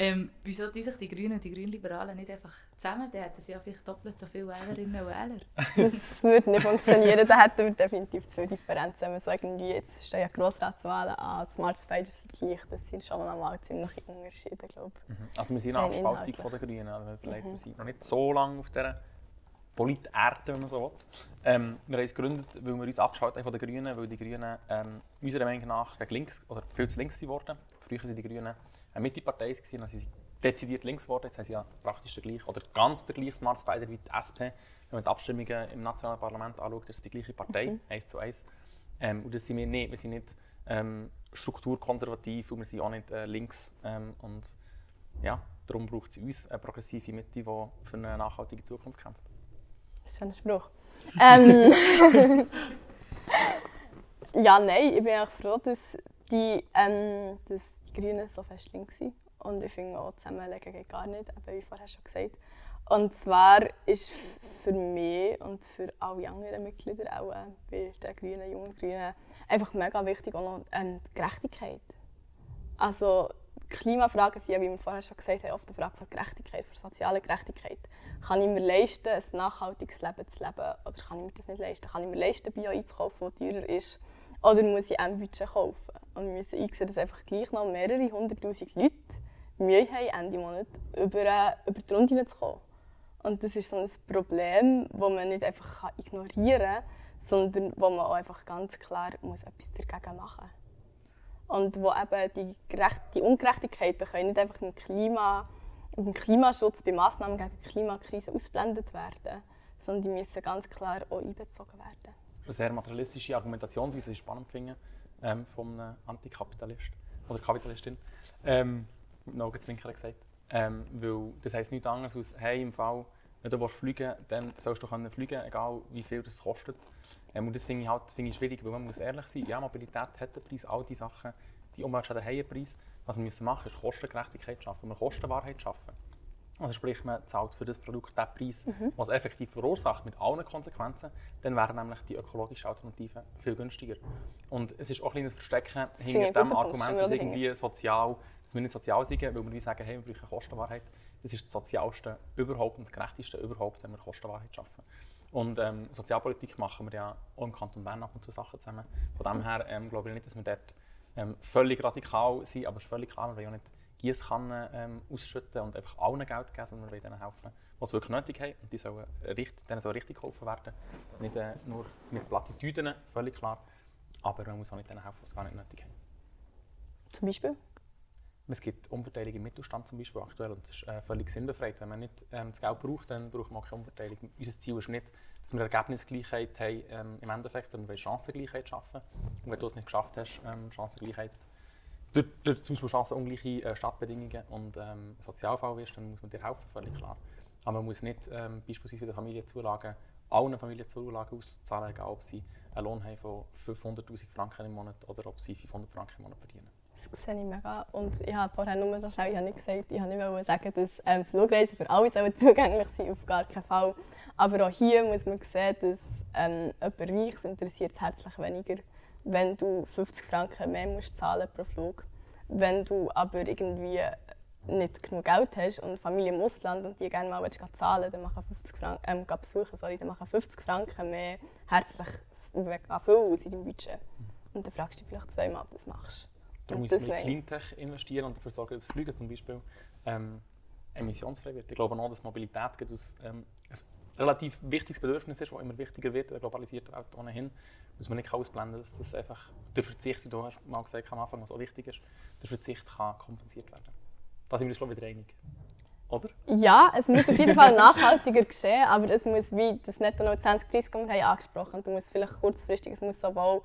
Speaker 3: Ähm, wieso die sich die Grünen und die Grünliberalen nicht einfach zusammen? Dann hätten sie ja vielleicht doppelt so viele Wählerinnen und Wähler.
Speaker 4: Das würde nicht funktionieren. Da hätten wir definitiv zwei Differenzen. Wenn man so irgendwie, jetzt stehen ja Grossratswahlen an, Smart Spiders Vergleich, das sind schon mal ziemliche Unterschiede, glaube ich.
Speaker 5: Also wir sind noch
Speaker 4: Rein
Speaker 5: auf Spaltung
Speaker 4: inhaltlich.
Speaker 5: von der Grünen. Also vielleicht, Wir sind noch nicht so lange auf dieser Polit-Erde, wenn man so will. Ähm, wir haben uns gegründet, weil wir uns abgeschaltet haben von den Grünen, weil die Grünen ähm, unserer Meinung nach gegen links, oder viel zu links geworden. Früher waren die Grünen eine Mittepartei, dann sind sie dezidiert links geworden. Jetzt haben sie ja praktisch den gleichen, oder ganz den gleichen Smart Spider wie die SP. Wenn man die Abstimmungen im nationalen Parlament anschaut, das ist die gleiche Partei, eins zu eins. Ähm, und das sind wir nicht. Wir sind nicht ähm, strukturkonservativ und wir sind auch nicht äh, links. Ähm, und ja, darum braucht es uns eine progressive Mitte, die für eine nachhaltige Zukunft kämpft.
Speaker 4: Das ist ein schöner Spruch. Ähm, (laughs) ja, nein, ich bin auch froh, dass die, ähm, dass die Grünen so fest links. Und ich finde auch, zusammenlegen geht gar nicht, eben wie vorher schon gesagt. Und zwar ist für mich und für alle anderen Mitglieder auch äh, bei den Grünen, jungen Grünen, einfach mega wichtig auch noch ähm, die Gerechtigkeit. Also Klimafragen sind ja, wie wir vorher schon gesagt haben, oft eine Frage von Gerechtigkeit, von sozialer Gerechtigkeit. Kann ich mir leisten, ein nachhaltiges Leben zu leben oder kann ich mir das nicht leisten? Kann ich mir leisten, Bio einzukaufen, das teurer ist? Oder muss ich ein Budget kaufen? Und müssen einsehen, dass einfach gleich noch mehrere hunderttausend Leute Mühe haben, Ende Monat über, äh, über die Runde hineinzukommen. Und das ist so ein Problem, das man nicht einfach ignorieren kann, sondern wo man auch einfach ganz klar muss etwas dagegen machen muss. Und wo eben die, Gerecht die Ungerechtigkeiten können nicht einfach im, Klima, im Klimaschutz bei Massnahmen gegen die Klimakrise ausblendet werden, sondern die müssen ganz klar auch einbezogen werden.
Speaker 5: eine sehr materialistische Argumentationsweise, die ich spannend finde, ähm, von einem Antikapitalist oder Kapitalistin. Ähm, mit Augenzwinkern gesagt. Ähm, weil das heisst nichts anderes als, hey, im Fall, wenn du willst fliegen dann sollst du können fliegen, egal wie viel das kostet. Ähm, und das finde ich, halt, das finde ich schwierig, weil man muss ehrlich sein, ja, Mobilität hat einen Preis, all diese Sachen, die Umweltschäden haben einen Preis. Was wir müssen machen, ist Kostengerechtigkeit schaffen, wir Kostenwahrheit schaffen. Also sprich, man zahlt für das Produkt den Preis, was es effektiv verursacht, mit allen Konsequenzen, dann wären nämlich die ökologischen Alternativen viel günstiger. Und es ist auch ein kleines Verstecken hinter dem Argument, dass, irgendwie sozial, dass wir nicht sozial sind, weil wir sagen, hey, wir brauchen Kostenwahrheit. Das ist das Sozialste überhaupt und das Gerechteste überhaupt, wenn wir Kostenwahrheit schaffen. Und ähm, Sozialpolitik machen wir ja auch im Kanton Bern ab und zu Sachen zusammen. Von dem her ähm, glaube ich nicht, dass wir dort ähm, völlig radikal sind, aber es ist völlig klar, wir wollen ja nicht Gießkannen ähm, ausschütten und einfach allen Geld geben, sondern wir wollen denen helfen, die es wirklich nötig haben. Und die sollen richtig, denen soll richtig geholfen werden. Nicht äh, nur mit Plattitüden, völlig klar. Aber man muss auch nicht denen helfen, die es gar nicht nötig haben.
Speaker 4: Zum Beispiel?
Speaker 5: Es gibt Umverteilung im Mittelstand zum Beispiel aktuell und das ist äh, völlig sinnbefreit. Wenn man nicht ähm, das Geld braucht, dann braucht man auch keine Umverteilung. Unser Ziel ist nicht, dass wir Ergebnisgleichheit haben ähm, im Endeffekt, sondern wir wollen Chancengleichheit schaffen. Und wenn du es nicht geschafft hast, ähm, Chancengleichheit, durch, durch zum Beispiel chancenungleiche äh, Stadtbedingungen und ähm, Sozialfall wirst, dann muss man dir helfen, völlig klar. Aber man muss nicht ähm, beispielsweise bei den Familienzulagen allen Familienzulagen auszahlen, egal ob sie einen Lohn haben von 500'000 Franken im Monat oder ob sie 500 Franken im Monat verdienen.
Speaker 4: Das sehe ich mega. Und ich habe vorher nur noch schnell, ich habe nicht gesagt, ich habe nicht sagen, dass ähm, Flugreisen für alle sollen (laughs) zugänglich sind, auf gar keinen Fall. Aber auch hier muss man sehen, dass ähm, jemand Reiches interessiert es herzlich weniger, wenn du 50 Franken mehr musst zahlen pro Flug. Wenn du aber irgendwie nicht genug Geld hast und Familie im Ausland und die gerne mal willst, zahlen dann machen 50 Franken, ähm, besuchen, sorry, dann machen 50 Franken mehr herzlich an viel aus in deinem Budget. Und dann fragst du dich vielleicht zweimal, ob du das machst.
Speaker 5: Müssen wir in Cleantech investieren und dafür sorgen, dass Flüge zum Beispiel ähm, emissionsfrei wird. Ich glaube auch, dass Mobilität aus, ähm, relativ wichtiges Bedürfnis ist, das immer wichtiger wird in der globalisierten Welt ohnehin. Muss man nicht ausblenden, dass das einfach der Verzicht, wie du hast mal gesagt hast am Anfang, was auch wichtig ist, der Verzicht kann kompensiert werden. Da sind wir uns wieder einig. Oder?
Speaker 4: Ja, es muss auf jeden Fall nachhaltiger geschehen, aber es muss wie das Netto 2030, das wir haben angesprochen haben, muss vielleicht kurzfristig, es muss sowohl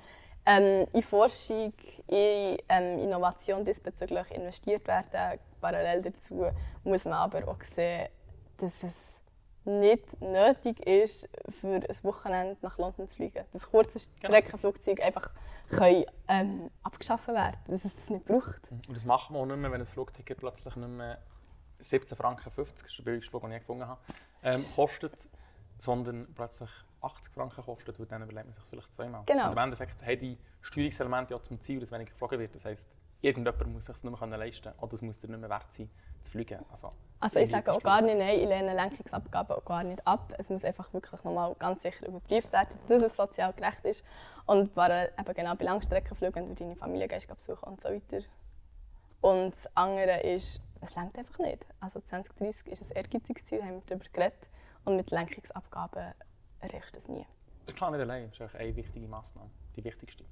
Speaker 4: ähm, in Forschung, in ähm, Innovation diesbezüglich investiert werden. Parallel dazu muss man aber auch sehen, dass es nicht nötig ist, für ein Wochenende nach London zu fliegen. Dass kurze Streckenflugzeuge einfach können, ähm, abgeschafft werden dass es das nicht braucht.
Speaker 5: Und das machen wir auch nicht mehr, wenn ein Flugticket plötzlich nicht mehr 17 Franken 50, das ist der billigste Flug, den ich gefunden habe, ähm, kostet, sondern plötzlich 80 Franken kostet, weil dann überlegt man sich vielleicht zweimal.
Speaker 4: Genau.
Speaker 5: Und im Endeffekt haben die Steuerungselemente ja zum Ziel, dass weniger geflogen wird. Das heisst, irgendjemand muss sich es nicht mehr leisten können oder es muss dir nicht mehr wert sein, zu fliegen. Also,
Speaker 4: Also ich sage auch gar nicht nein, ich lehne Lenkungsabgaben auch gar nicht ab. Es muss einfach wirklich nochmal ganz sicher überprüft werden, dass es sozial gerecht ist. Und parallel eben genau bei Langstreckenflügen, wenn du deine Familie gehst, besuchen und so weiter. Und das andere ist, es längt einfach nicht. Also 2030 ist ein ehrgeiziges Ziel, haben wir darüber geredet. Und mit Lenkungsabgaben erreichst du es nie.
Speaker 5: der Plan nicht allein ist eigentlich eine wichtige Massnahme, die wichtigste.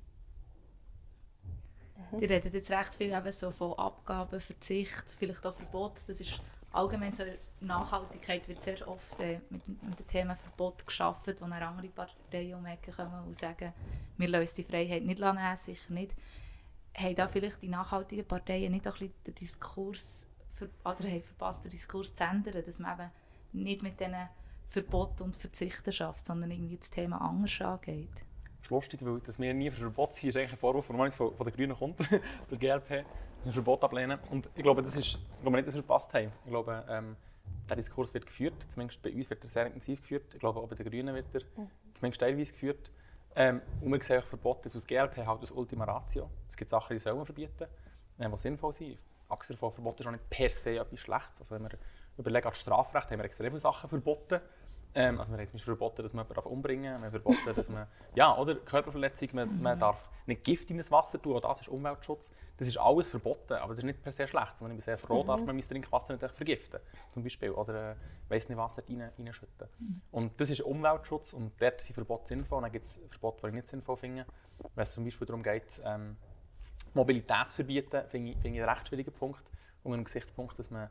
Speaker 3: Die reden jetzt recht viel eben so von Abgaben, Verzicht, vielleicht auch Verbot. Das ist allgemein so, Nachhaltigkeit wird sehr oft äh, mit, mit dem Thema Verbot geschaffen, wo dann andere Parteien um die Ecke kommen und sagen, wir lösen die Freiheit nicht nehmen, sicher nicht. Haben da vielleicht die nachhaltigen Parteien nicht auch ein bisschen den Diskurs ver oder haben verpasst, den Diskurs zu ändern, dass man eben nicht mit diesen Verbot und Verzichten schafft, sondern irgendwie das Thema anders angeht?
Speaker 5: Das ist lustig, weil dass wir nie für Verbot sind, ist eigentlich ein Vorwurf, der normalerweise von, von den Grünen kommt, (laughs) zur GLP, ein Verbot ablehnen. Und ich glaube, das ist, ich glaube nicht, dass wir verpasst haben. Ich glaube, ähm, der Diskurs wird geführt, zumindest bei uns wird er sehr intensiv geführt. Ich glaube, auch bei den Grünen wird er zumindest teilweise geführt. Ähm, und wir sehen auch Verbote aus GLP halt aus Ultima Ratio. Es gibt Sachen, die sollen verbieten, äh, die sinnvoll sind. Abgesehen von Verboten ist auch nicht per se etwas Schlechtes. Also wenn wir überlegen, an Strafrecht haben wir extrem viele Sachen verboten. Ähm, also wir haben zum verboten, dass man jemanden umbringen darf. Wir verboten, dass man, (laughs) ja, oder Körperverletzung, man, man darf nicht Gift in das Wasser tun, auch das ist Umweltschutz. Das ist alles verboten, aber das ist nicht per se schlecht, sondern ich bin sehr froh, darf man mein Trinkwasser nicht vergiften, zum Beispiel, oder äh, weiss nicht was dort rein, reinschütten. Und das ist Umweltschutz und dort sind Verbote sinnvoll, und dann gibt es Verbote, die ich nicht sinnvoll finde. Wenn es zum Beispiel darum geht, ähm, Mobilität zu verbieten, finde ich, finde ich einen recht schwierigen Punkt, unter dem Gesichtspunkt, dass man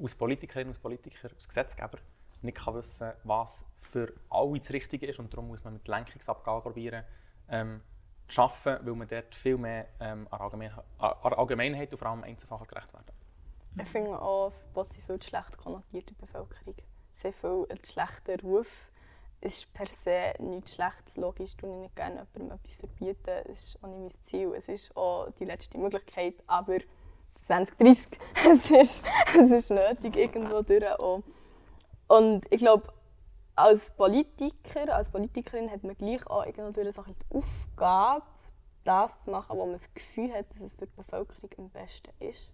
Speaker 5: als Politikerin, als Politiker, als Gesetzgeber nicht kann wissen was für alle das Richtige ist und darum muss man mit Lenkungsabgaben probieren, ähm, zu arbeiten, weil man dort viel mehr ähm, an, Allgemein an Allgemeinheit und vor allem Einzelfällen gerecht werden
Speaker 4: Ich finde auch, Verbote sind viel schlecht konnotiert in der Bevölkerung. Sehr viel einen schlechten Ruf. Es ist per se nichts Schlechtes. Logisch tue ich nicht gerne jemandem etwas verbieten. Das ist auch nicht mein Ziel. Es ist auch die letzte Möglichkeit. Aber 2030. (laughs) es, ist, es ist nötig, irgendwo durch auch. Und ich glaube, als Politiker, als Politikerin hat man gleich auch so bisschen die Aufgabe, das zu machen, wo man das Gefühl hat, dass es für die Bevölkerung am besten ist.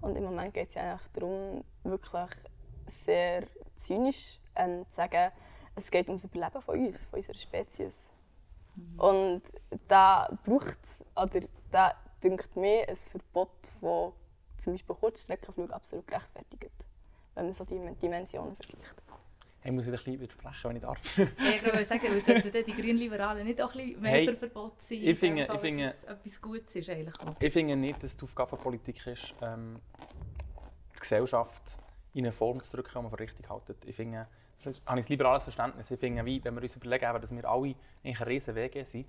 Speaker 4: Und im Moment geht es ja eigentlich darum, wirklich sehr zynisch ähm, zu sagen, es geht ums Überleben von uns, von unserer Spezies. Und da braucht es, oder da dünkt mir ein Verbot, das zum Beispiel Kurzstreckenflug absolut gerechtfertigt, wenn man so die Dimensionen vergleicht.
Speaker 5: Hey, muss ich ein bisschen widersprechen, wenn ich darf?
Speaker 3: Ich wollte sagen, weil sollten die Grünliberalen nicht auch ein bisschen mehr
Speaker 5: Hey,
Speaker 3: für Verbot sein?
Speaker 5: ich finde-
Speaker 3: in
Speaker 5: ich finde-
Speaker 3: dass es etwas Gutes ist eigentlich auch.
Speaker 5: Ich finde nicht, dass die Aufgabe der Politik ist, ähm, die Gesellschaft in eine Form zu drücken, die man für richtig hält. Ich finde, das ist, habe ich ein liberales Verständnis. Ich finde, wie, wenn wir uns überlegen, dass wir alle eigentlich einen riesen Weg sind,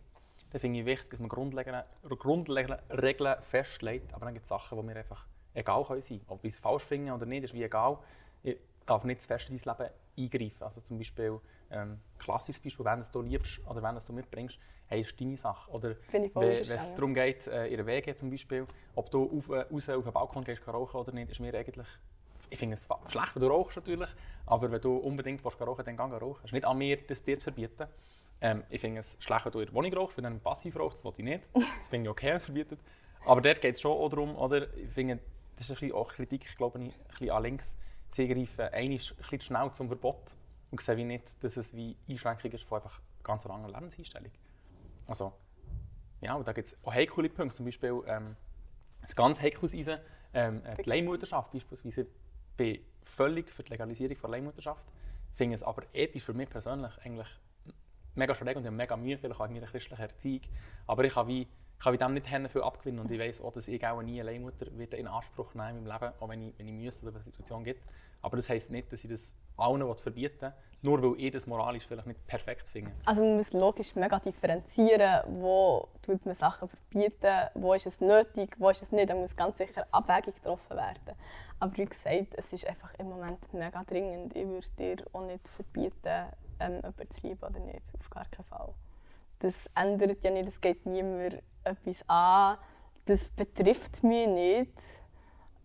Speaker 5: dann finde ich wichtig, dass man grundlegende, grundlegende Regeln festlegt, aber dann gibt es Sachen, die mir einfach egal können sein Ob ich es falsch finde oder nicht, ist wie egal. Ich darf nicht zu fest in dein Leben eingreifen. Also zum Beispiel, ähm, klassisches Beispiel, wenn du liebst oder wenn du mitbringst, hey, ist deine Sache. Oder wenn es darum geht, äh, in den Wege zum Beispiel, ob du auf, äh, raus auf den Balkon gehst, kann rauchen oder nicht, ist mir eigentlich... Ich finde es schlecht, wenn du rauchst natürlich, aber wenn du unbedingt willst, rauchen dann geh rauchen. Es ist nicht an mir, das dir zu verbieten. Ähm, ich finde es schlecht, wenn du in der Wohnung rauchst, wenn du passiv rauchst, das will ich nicht. Das finde ich okay, wenn es verbietet. Aber dort geht es schon auch darum, oder, ich finde, das ist ein bisschen auch Kritik, glaube ich, ein bisschen an links. Sie greifen ein bisschen schnell zum Verbot und sehen wie nicht, dass es wie Einschränkung ist von einfach ganz einer anderen Lebenseinstellung. Also, ja, und da gibt es auch heikle Punkte, zum Beispiel ähm, ein ganz heikles Eisen, ähm, äh, die Leihmutterschaft beispielsweise. Ich bin völlig für die Legalisierung von Leihmutterschaft, finde es aber ethisch für mich persönlich eigentlich mega schräg und ich habe mega Mühe, vielleicht auch in meiner christlichen Erziehung, aber ich kann wie, kann wie dem nicht viel abgewinnen und ich weiß auch, dass ich auch nie eine Leihmutter werde in Anspruch nehmen meinem Leben, auch wenn ich, wenn ich müsste oder eine Situation gibt. Aber das heisst nicht, dass ich das allen verbieten will, nur weil ich das moralisch vielleicht nicht perfekt finde.
Speaker 4: Also man muss logisch mega differenzieren, wo tut man Sachen verbieten, wo ist es nötig, wo ist es nicht. Da muss ganz sicher Abwägung getroffen werden. Aber wie gesagt, es ist einfach im Moment mega dringend. Ich würde dir auch nicht verbieten, ähm, jemanden zu lieben oder nicht, auf gar keinen Fall. Das ändert ja nicht, es geht niemand etwas an, das betrifft mich nicht.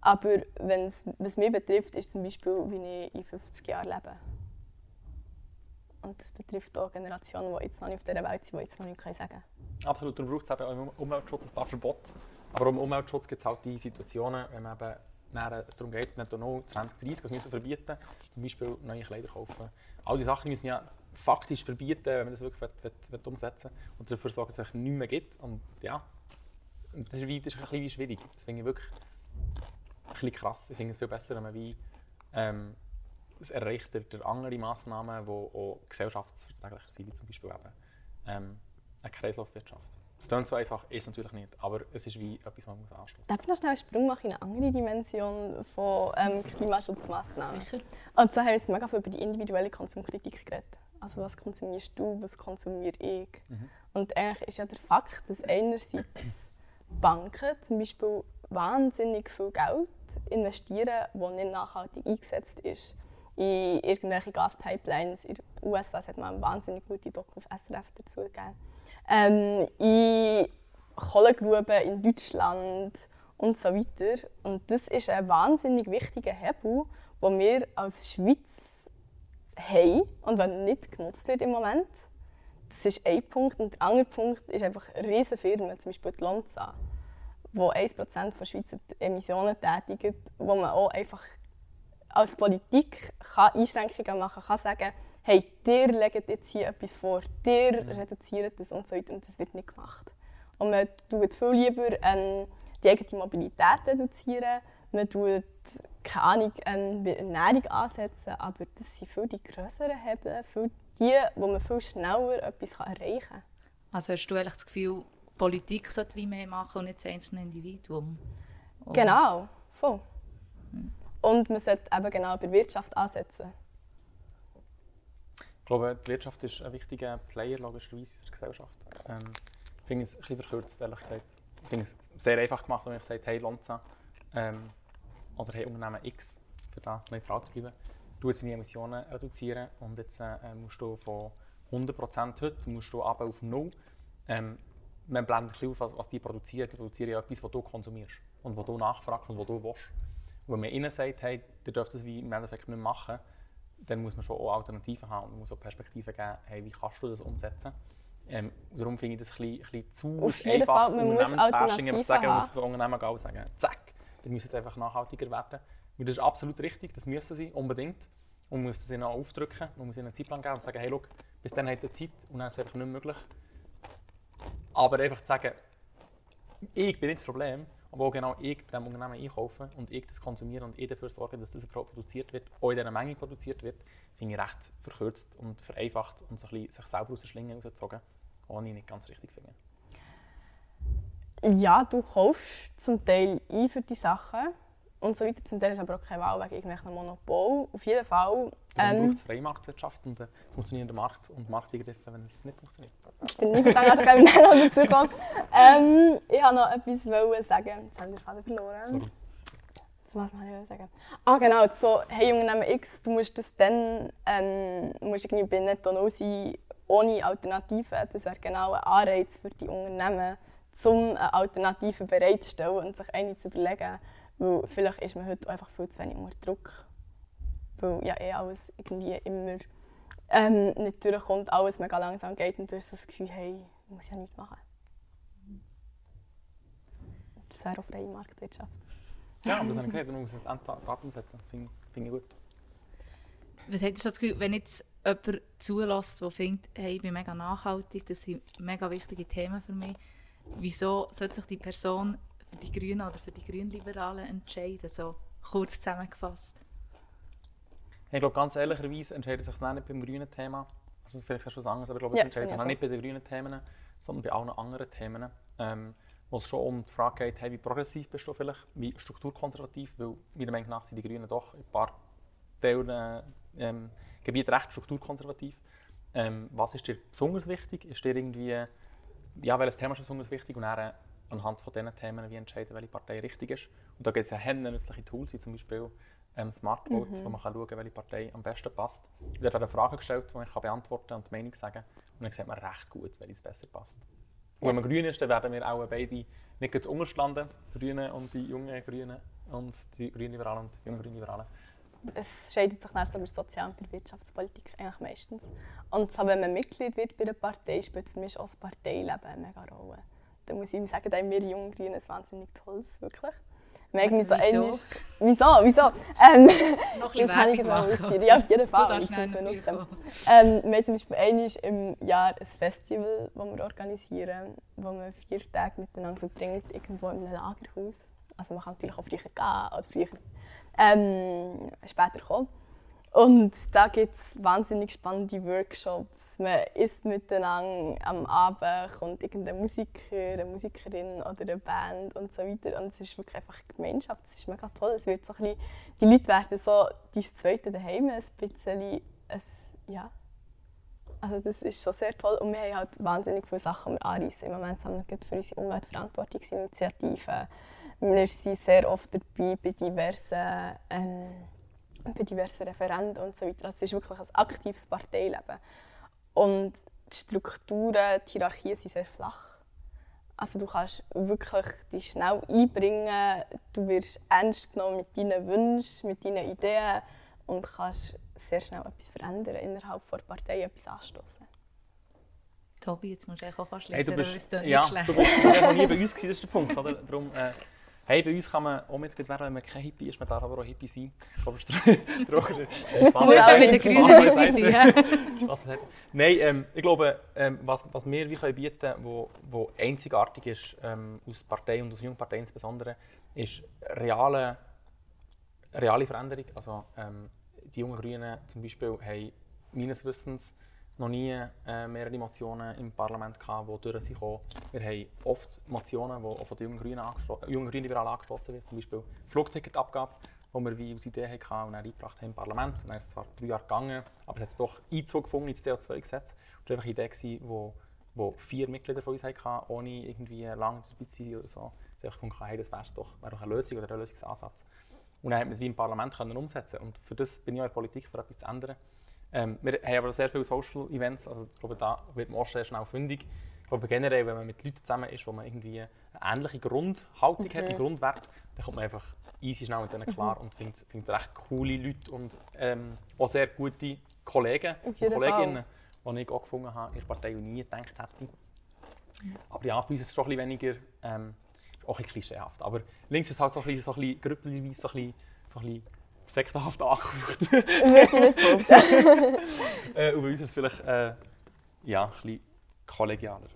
Speaker 4: Aber wenn's, was mich betrifft, ist zum Beispiel, wie ich in 50 Jahren lebe. Und das betrifft auch Generationen, die jetzt noch nicht auf dieser Welt sind, die jetzt noch nichts sagen können.
Speaker 5: Absolut, darum braucht es eben auch im Umweltschutz ein paar Verbote. Aber im Umweltschutz gibt es halt die Situationen, wenn man eben es darum geht, nicht nur 2030 was müssen wir verbieten, zum Beispiel neue Kleider kaufen. All diese Sachen müssen wir faktisch verbieten, wenn man das wirklich will, will, will umsetzen will und dafür sorgen, dass es nicht mehr gibt. Und ja, und das ist, wie, das ist ein bisschen wie schwierig. Das finde ich wirklich ein bisschen krass. Ich finde es viel besser, wenn man wie ähm, es erreicht durch andere Massnahmen, die auch gesellschaftsverträglicher sind, wie zum Beispiel eben ähm, eine Kreislaufwirtschaft. Es klingt so einfach, ist es natürlich nicht, aber es ist wie etwas, was man muss anstoßen
Speaker 4: Darf ich noch schnell einen Sprung machen in eine andere Dimension von ähm, (laughs) Klimaschutzmaßnahmen?
Speaker 3: Sicher.
Speaker 4: Und zwar haben wir jetzt mega viel über die individuelle Konsumkritik geredet. Also was konsumierst du, was konsumiere ich? Und eigentlich ist ja der Fakt, dass einerseits Banken zum Beispiel wahnsinnig viel Geld investieren, das nicht nachhaltig eingesetzt ist. In irgendwelche Gaspipelines in den USA hat man eine wahnsinnig gute Doku auf SRF dazu gegeben. Ähm, in Kohlegruben in Deutschland und so weiter. Und das ist ein wahnsinnig wichtiger Hebel, den wir als Schweiz haben und der nicht genutzt wird im Moment. Das ist ein Punkt. Und der andere Punkt ist einfach riesige Firmen, zum Beispiel die Lonza, die 1% der Schweizer Emissionen tätigen, wo man auch einfach als Politik kann Einschränkungen machen kann, sagen, hey, dir legt jetzt hier etwas vor, dir reduziert das und so weiter. Und das wird nicht gemacht. Und man tut viel lieber ähm, die eigene Mobilität reduzieren, man tut keine Ahnung, ähm, bei Ernährung ansetzen, aber das sind viel die größeren Hebel, viel die, wo man viel schneller etwas kann erreichen kann.
Speaker 3: Also hast du eigentlich das Gefühl, Politik sollte wie mehr machen und nicht das einzelne Individuum? Oder?
Speaker 4: Genau, voll. Und man sollte eben genau bei der Wirtschaft ansetzen.
Speaker 5: Ich glaube, die Wirtschaft ist ein wichtiger Player logischerweise in der Gesellschaft. Ähm, ich finde es ein bisschen verkürzt, ehrlich gesagt. Ich finde es sehr einfach gemacht, wenn ich sage, hey Lonza ähm, oder hey Unternehmen X, für da neutral zu bleiben, du deine Emissionen reduzieren und jetzt äh, musst du von 100% heute musst du runter auf 0. Ähm, man blendet ein bisschen auf, was, was die produzieren. Die produzieren ja etwas, was du konsumierst und was du nachfragst und was du willst. Und wenn man ihnen sagt, hey, ihr dürft das wie im Endeffekt nicht machen, dann muss man schon auch Alternativen haben und man muss auch Perspektiven geben, hey, wie kannst du das umsetzen. Ähm, darum finde ich das ein bisschen, ein bisschen zu
Speaker 4: Auf jeden
Speaker 5: einfaches
Speaker 4: Fall, man muss
Speaker 5: einfach zu sagen, man
Speaker 4: Alternativen
Speaker 5: muss den Unternehmen und sagen, zack, die müssen jetzt einfach nachhaltiger werden. Und das ist absolut richtig, das müssen sie unbedingt. Und man muss das ihnen auch aufdrücken, man muss ihnen einen Zeitplan geben und sagen, hey, schau, bis dann hat ihr Zeit und dann ist es einfach nicht möglich. Aber einfach zu sagen, ich bin nicht das Problem, aber auch genau ich bei diesem Unternehmen einkaufen und ich das konsumiere und ich dafür sorge, dass das produziert wird, auch in dieser Menge produziert wird, finde ich recht verkürzt und vereinfacht und so ein bisschen sich selber aus der Schlinge rausgezogen, was ich nicht ganz richtig finde.
Speaker 4: Ja, du kaufst zum Teil ein für die Sachen und so weiter. Zum Teil ist aber auch keine Wahl wegen irgendwelchen Monopol. Auf jeden Fall ähm,
Speaker 5: braucht es Freimarktwirtschaft und einen funktionierenden Markt und Markteingriffe, wenn es nicht funktioniert.
Speaker 4: bin ich verstanden, da können wir noch dazu kommen. Ähm, ich wollte noch etwas wollen sagen. Jetzt haben wir den Faden verloren.
Speaker 5: Sorry.
Speaker 4: So, was wollte ich sagen? Ah, genau. So, hey, Unternehmen X, du musst das dann ähm, musst irgendwie bei Netto sein, ohne Alternative. Das wäre genau ein Anreiz für die Unternehmen, um eine Alternative bereitzustellen und sich eine zu überlegen. Weil vielleicht ist man heute einfach viel zu wenig unter Druck. Weil ja eh alles irgendwie immer ähm, nicht durchkommt, alles mega langsam geht und du hast das Gefühl, hey, ich muss ja nichts machen. Das wäre auch freie Marktwirtschaft.
Speaker 5: Ja, aber das habe ich gesagt, man muss ein Enddatum setzen. Finde finde ich gut.
Speaker 3: Was hättest du das Gefühl, wenn jetzt jemand zulässt, der findet, hey, ich bin mega nachhaltig, das sind mega wichtige Themen für mich, wieso sollte sich die Person für die Grünen oder für die Grünliberalen entscheiden, so kurz zusammengefasst?
Speaker 5: Ich glaube, ganz ehrlicherweise entscheidet sich das nicht beim grünen Thema. Also vielleicht ist das was anderes, aber ich glaube, es
Speaker 4: Ja,
Speaker 5: entscheidet sich
Speaker 4: ich
Speaker 5: nicht bei den grünen Themen, sondern bei allen anderen Themen. Ähm, wo es schon um die Frage geht, hey, wie progressiv bist du vielleicht, wie strukturkonservativ, weil meiner Meinung nach sind die Grünen doch in ein paar Teilen, äh, ähm, Gebieten recht strukturkonservativ. Ähm, was ist dir besonders wichtig? Ist dir irgendwie, ja, welches Thema ist besonders wichtig? Und dann anhand von diesen Themen wie entscheiden, welche Partei richtig ist. Und da gibt es ja nützliche Tools, wie zum Beispiel ähm, Smart Vote, wo man kann schauen kann, welche Partei am besten passt. Ich werde eine Frage gestellt, die ich kann beantworten kann und die Meinung sagen. Und dann sieht man recht gut, welches besser passt. Und wenn man grün ist, dann werden wir auch beide nicht ganz unterstanden, die Grünen und die jungen Grünen und die Grünliberalen und die jungen Grünliberalen.
Speaker 4: Es scheidet sich dann so über Sozial- und bei Wirtschaftspolitik eigentlich meistens. Und so, wenn man Mitglied wird bei einer Partei, spielt für mich auch das Parteileben eine mega Rolle. Da muss ich ihm sagen, da haben wir jungen Grünen ein wahnsinnig tolles, wirklich. Irgendwie so
Speaker 3: Wieso?
Speaker 4: Wieso? Wieso? Ähm, (laughs)
Speaker 3: Noch ein bisschen Werbung machen.
Speaker 4: Ja, auf jeden Fall. Das muss man
Speaker 3: nachher
Speaker 4: nutzen. Ähm, wir haben zum Beispiel einmal im Jahr ein Festival, das wir organisieren, wo man vier Tage miteinander verbringt, irgendwo in einem Lagerhaus. Also man kann natürlich auch früher gehen oder früher ähm, später kommen. Und da gibt es wahnsinnig spannende Workshops. Man isst miteinander am Abend, kommt irgendein Musiker, eine Musikerin oder eine Band und so weiter. Und es ist wirklich einfach Gemeinschaft. Es ist mega toll. Es wird so ein bisschen, die Leute werden so dein zweite daheim ein bisschen. Es, ja. Also das ist schon sehr toll. Und wir haben halt wahnsinnig viele Sachen, die wir anreissen. Im Moment sammeln wir für unsere Umweltverantwortungsinitiative. Wir sind sehr oft dabei bei diversen, ähm, bei diversen Referenden und so weiter. Also es ist wirklich ein aktives Parteileben. Und die Strukturen, die Hierarchien sind sehr flach. Also du kannst wirklich dich schnell einbringen, du wirst ernst genommen mit deinen Wünschen, mit deinen Ideen und kannst sehr schnell etwas verändern innerhalb der Partei, etwas anstoßen.
Speaker 3: Tobi, jetzt musst du eigentlich auch fast
Speaker 5: Hey, du
Speaker 3: liefern,
Speaker 5: bist,
Speaker 3: weil es klingt
Speaker 5: ja,
Speaker 3: nicht
Speaker 5: du
Speaker 3: schlecht.
Speaker 5: bist du bist (laughs) noch nie bei uns gewesen, das ist der Punkt. Oder? Darum, äh, hey, bei uns kann man auch Mitglied werden, wenn man kein Hippie ist. Man darf aber auch Hippie sein. Aber es ist (laughs)
Speaker 3: ja mit den Grünen dabei sein. (laughs)
Speaker 5: Was. Nein, ähm, ich glaube, ähm, was, was wir wie können bieten können, wo, wo einzigartig ist, ähm, aus Partei und aus jungen Parteien insbesondere, ist reale, reale Veränderung. Also, ähm, die jungen Grünen zum Beispiel haben meines Wissens noch nie äh, mehrere Motionen im Parlament gehabt, die durch sind gekommen. Wir haben oft Motionen, die auch von den jungen Grünen, angestro- jungen Grünen liberal angestoßen werden, zum Beispiel Flugticketabgabe, die wir wie als Idee hatten und dann eingebracht haben im Parlament. Dann ist es zwar drei Jahre gegangen, aber es hat doch Einzug gefunden ins CO2-Gesetz. Und das war einfach eine Idee, gewesen, wo, wo vier Mitglieder von uns hatten, ohne irgendwie lange dabei zu sein oder so. Sie haben gefunden, hey, das wäre doch, wäre doch eine Lösung oder ein Lösungsansatz. Und dann haben wir es wie im Parlament können umsetzen Und für das bin ich auch in der Politik, für etwas zu ändern. Ähm, wir haben aber sehr viele Social Events, also ich glaube, da wird man auch sehr schnell fündig. Ich glaube generell, wenn man mit Leuten zusammen ist, wo man irgendwie eine ähnliche Grundhaltung hat, einen Grundwert, dann kommt man einfach easy schnell mit denen klar und findet, findet recht coole Leute und ähm, auch sehr gute Kollegen und Kolleginnen, die ich auch gefunden habe in der Partei und nie gedacht hätte. Aber ja, bei uns ist es schon ein bisschen weniger, ähm, auch ein bisschen klischeehaft. Aber links ist es halt so ein bisschen, so ein bisschen grüppelweise, so ein bisschen, so ein bisschen sektenhaft.
Speaker 4: Würde nicht behaupten.
Speaker 5: äh, und bei uns ist es vielleicht äh, ja, ein bisschen kollegialer.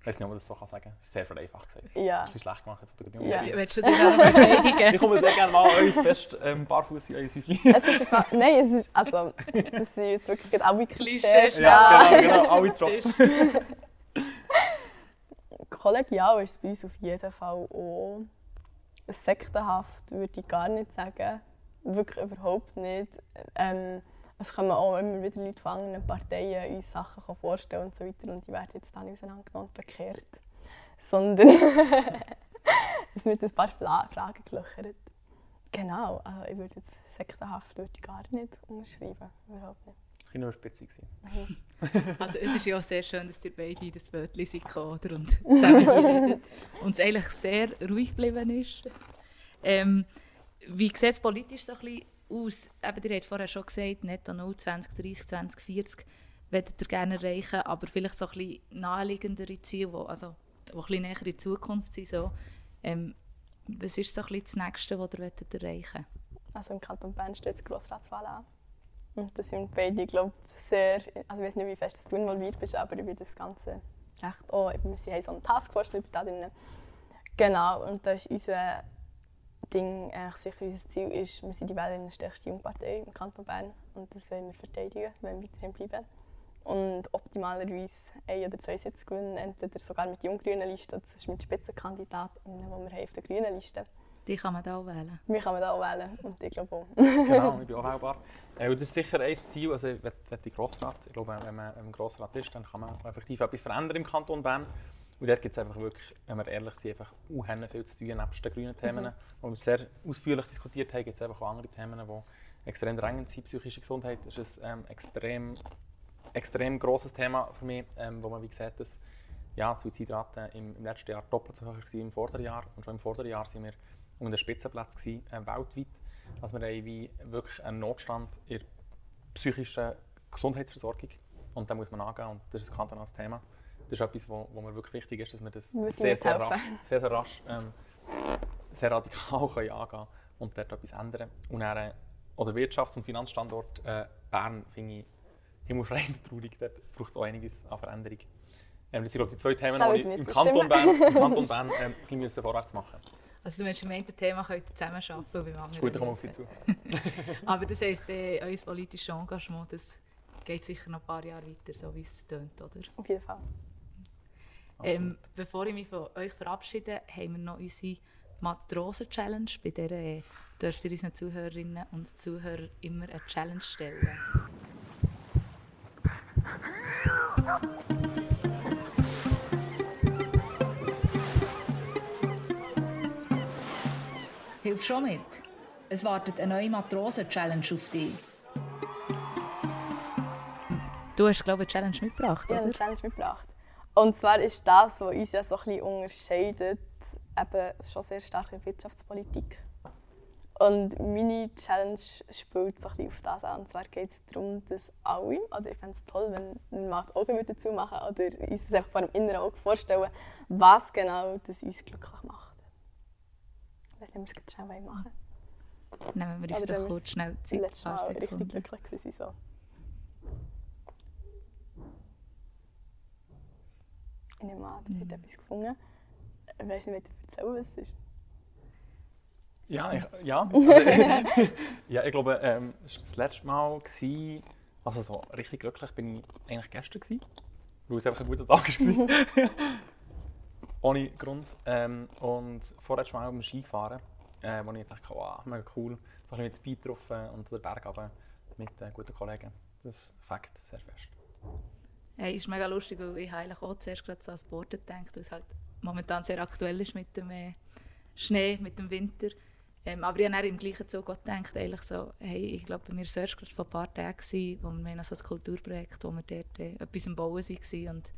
Speaker 5: Ich weiß nicht, ob man das so kann sagen kann. Sehr vereinfacht gesagt.
Speaker 4: Ja.
Speaker 5: Ein bisschen schlecht gemacht jetzt. Oder
Speaker 4: Ja.
Speaker 3: Willst du dich auch noch verteidigen?
Speaker 5: Ich komme sehr gerne mal an uns fest, ähm, barfuß in euer Häuschen.
Speaker 4: Es ist einfach, nein, es ist, also, das sind jetzt wirklich gerade alle
Speaker 3: Klischees.
Speaker 5: Ja, genau, genau, alle getroffen. (laughs)
Speaker 4: Kollegial ist es bei uns auf jeden Fall auch. Sektenhaft würde ich gar nicht sagen. Wirklich überhaupt nicht. Ähm, es kommen auch immer wieder Leute von anderen Parteien uns Sachen vorstellen und so weiter und die werden jetzt dann nicht auseinandergenommen und bekehrt. Sondern (laughs) es wird ein paar Fla Fragen gelöchert. Genau, also ich würde jetzt sektenhaft würde ich gar nicht unterschreiben. Überhaupt nicht.
Speaker 5: Ich war nur spitzig. gewesen.
Speaker 3: Also es ist ja auch sehr schön, dass ihr beide das Wörtchen sind gekommen, oder? und zusammen und es eigentlich sehr ruhig geblieben ist. Ähm, wie sieht es politisch so ein bisschen aus? Eben, ihr habt vorher schon gesagt, netto 0, 2030, 2040 möchtet ihr gerne erreichen, aber vielleicht so ein bisschen naheliegendere Ziele, die also, ein bisschen näher in die Zukunft sind. So. Ähm, was ist so ein bisschen das Nächste, was ihr möchtet erreichen
Speaker 4: Also im Kanton Bern steht die Grossratswahl an. Und da sind beide, glaube sehr, also ich weiß nicht, wie fest du involviert bist, aber über das Ganze recht eben, Wir haben so eine Taskforce über da drin. Genau, und da ist unser Ding, eigentlich sicher unser Ziel ist, wir sind die wählerinnenstärkste Jungpartei im Kanton Bern und das wollen wir verteidigen, wollen wir weiterhin bleiben. Und optimalerweise ein oder zwei Sitze gewinnen, entweder sogar mit jung-grünen Listen, das ist mit Spitzenkandidatinnen, die wir haben auf der grünen Liste.
Speaker 3: Die kann man da auch wählen.
Speaker 4: Wir kann man da auch wählen und ich glaube auch. (laughs)
Speaker 5: Genau, ich bin auch wählbar. Äh, und das ist sicher ein Ziel, also wenn, wenn die Grossrat, ich glaube, wenn man im Grossrat ist, dann kann man effektiv etwas verändern im Kanton Bern. Und dort gibt es einfach wirklich, wenn wir ehrlich sind, einfach unheimlich viel zu tun, nebst den grünen Themen, die wir sehr ausführlich diskutiert haben, gibt es einfach auch andere Themen, die extrem drängend sind. Psychische Gesundheit ist ein ähm, extrem, extrem grosses Thema für mich, ähm, wo man wie sieht, dass ja, die Suizidrate im, im letzten Jahr doppelt so hoch war im vorderen Jahr. Und schon im vorderen Jahr sind wir unter den Spitzenplatz gewesen, äh, weltweit. Also wir haben wie wirklich einen Notstand in der psychischen Gesundheitsversorgung. Und da muss man angehen und das ist ein kantonales Thema. Das ist etwas, wo, wo mir wirklich wichtig ist, dass wir das sehr, sehr
Speaker 4: mithelfen.
Speaker 5: rasch, sehr, sehr rasch ähm, sehr radikal (laughs) können angehen und dort etwas ändern. Und dann, äh, oder Wirtschafts- und Finanzstandort äh, Bern finde ich himmelschreiend (laughs) traurig. Dort braucht es auch einiges an Veränderung. Ähm, das sind glaube ich, die zwei Themen, die ich im Kanton Bern, im (laughs) Kanton Bern ähm, ein bisschen müssen vorwärts machen
Speaker 3: Also du meinst, im einen Thema könnt ihr zusammen arbeiten und beim anderen
Speaker 5: Gut, ich komme auf. Sie zu.
Speaker 3: Aber das heisst, äh, euer politisches Engagement das geht sicher noch ein paar Jahre weiter, so wie es tönt, oder?
Speaker 4: Auf jeden Fall.
Speaker 3: Ähm, bevor ich mich von euch verabschiede, haben wir noch unsere Matrosen-Challenge. Bei der äh, dürft ihr unseren Zuhörerinnen und Zuhörern immer eine Challenge stellen.
Speaker 1: Hilf schon mit. Es wartet eine neue Matrosen-Challenge auf dich.
Speaker 3: Du hast, glaube ich, eine Challenge mitgebracht,
Speaker 4: Ich habe eine
Speaker 3: oder?
Speaker 4: Challenge mitgebracht. Und zwar ist das, was uns ja so ein bisschen unterscheidet, eben schon sehr stark in Wirtschaftspolitik. Und meine Challenge spielt so ein bisschen auf das an. Und zwar geht es darum, dass alle, oder ich fände es toll, wenn wir mal die Augen würden zumachen oder uns das einfach vor dem inneren Auge vorstellen, was genau das uns glücklich macht. Ich weiß nicht, ob wir es schnell machen.
Speaker 3: Nehmen wir uns doch kurz schnell Zeit,
Speaker 4: letzte
Speaker 3: ein paar
Speaker 4: Mal richtig glücklich waren. So. Ich nehme an, da wird etwas gefunden. Ich weiß nicht, wie erzählen, was es ist.
Speaker 5: Ja, ich, ja. Also, (laughs) ja, ich glaube, ähm, war das letzte Mal, gewesen, also so richtig glücklich bin ich eigentlich gestern gewesen, weil es einfach ein guter Tag war. (laughs) Ohne Grund. Ähm, und vorletztes Mal beim Skifahren, äh, wo ich dachte, wow, mega cool, so ein bisschen mit Speed drauf äh, und den Berg runter mit äh, guten Kollegen. Das Fakt sehr fest.
Speaker 3: Hey, ist mega lustig, weil ich eigentlich auch zuerst gerade so an Sport gedacht, weil es halt momentan sehr aktuell ist mit dem äh, Schnee, mit dem Winter. Ähm, aber ich habe dann im gleichen Zug auch gedacht, eigentlich so, hey, ich glaube, bei mir war es vor ein paar Tagen, gewesen, wo wir noch so ein Kulturprojekt, wo wir dort äh, etwas am Bauen waren und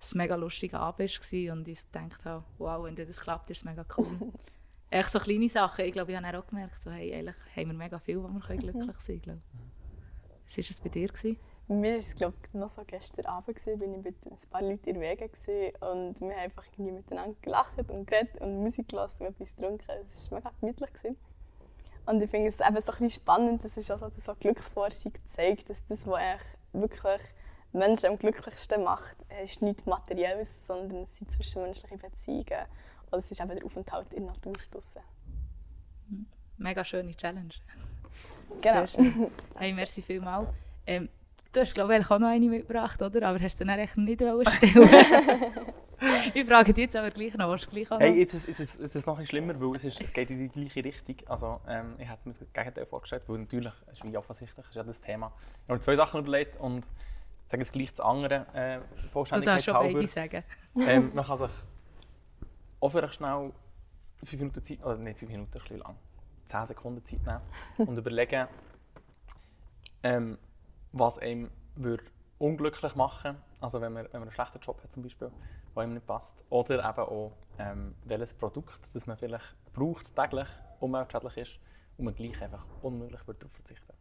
Speaker 3: es ein mega lustiger Abend war und ich dachte habe, wow, wenn das klappt, ist es mega cool. (laughs) Echt so kleine Sachen. Ich glaube, ich habe auch gemerkt, so, hey, eigentlich haben wir mega viel, wo wir glücklich sein können. Was war es bei dir? Gewesen?
Speaker 4: Mir war es glaub, noch so gestern Abend, gewesen, bin ich mit ein paar Leuten in Wege und wir haben einfach irgendwie miteinander gelacht und geredet und Musik gelassen und etwas getrunken. Es war mega gemütlich. Gewesen. Und ich finde es eben so ein bisschen spannend, dass es also so Glücksforschung zeigt, dass das, was wirklich Menschen am glücklichsten macht, ist nicht Materielles, sondern es sind zwischenmenschliche Beziehungen. Oder es ist eben der Aufenthalt in der Natur draussen.
Speaker 3: Mega schöne Challenge.
Speaker 4: Genau.
Speaker 3: Hey, merci vielmals. Ähm, du hast, glaube ich, auch noch eine mitgebracht, oder? Aber hast du dann echt nicht stellen (laughs) Ich frage dich jetzt aber gleich noch, was gleich
Speaker 5: Hey, jetzt ist, jetzt, ist, jetzt ist es noch schlimmer, weil es, ist, es geht in die gleiche Richtung. Also, ähm, ich hätte mir das Gegenteil vorgestellt, weil natürlich, es ist wie offensichtlich, ist ja das Thema. Ich habe mir zwei Sachen überlegt und sage jetzt gleich das andere äh,
Speaker 3: Du darfst schon beide sagen.
Speaker 5: Ähm, (laughs) man kann sich auch vielleicht schnell fünf Minuten Zeit, oder nicht fünf Minuten, ein bisschen lang, zehn Sekunden Zeit nehmen und überlegen, ähm, was einem würde unglücklich machen also wenn man, wenn man einen schlechten Job hat zum Beispiel, der einem nicht passt. Oder eben auch, ähm, welches Produkt das man vielleicht braucht täglich, umweltschädlich ist und man gleich einfach unmöglich darauf verzichten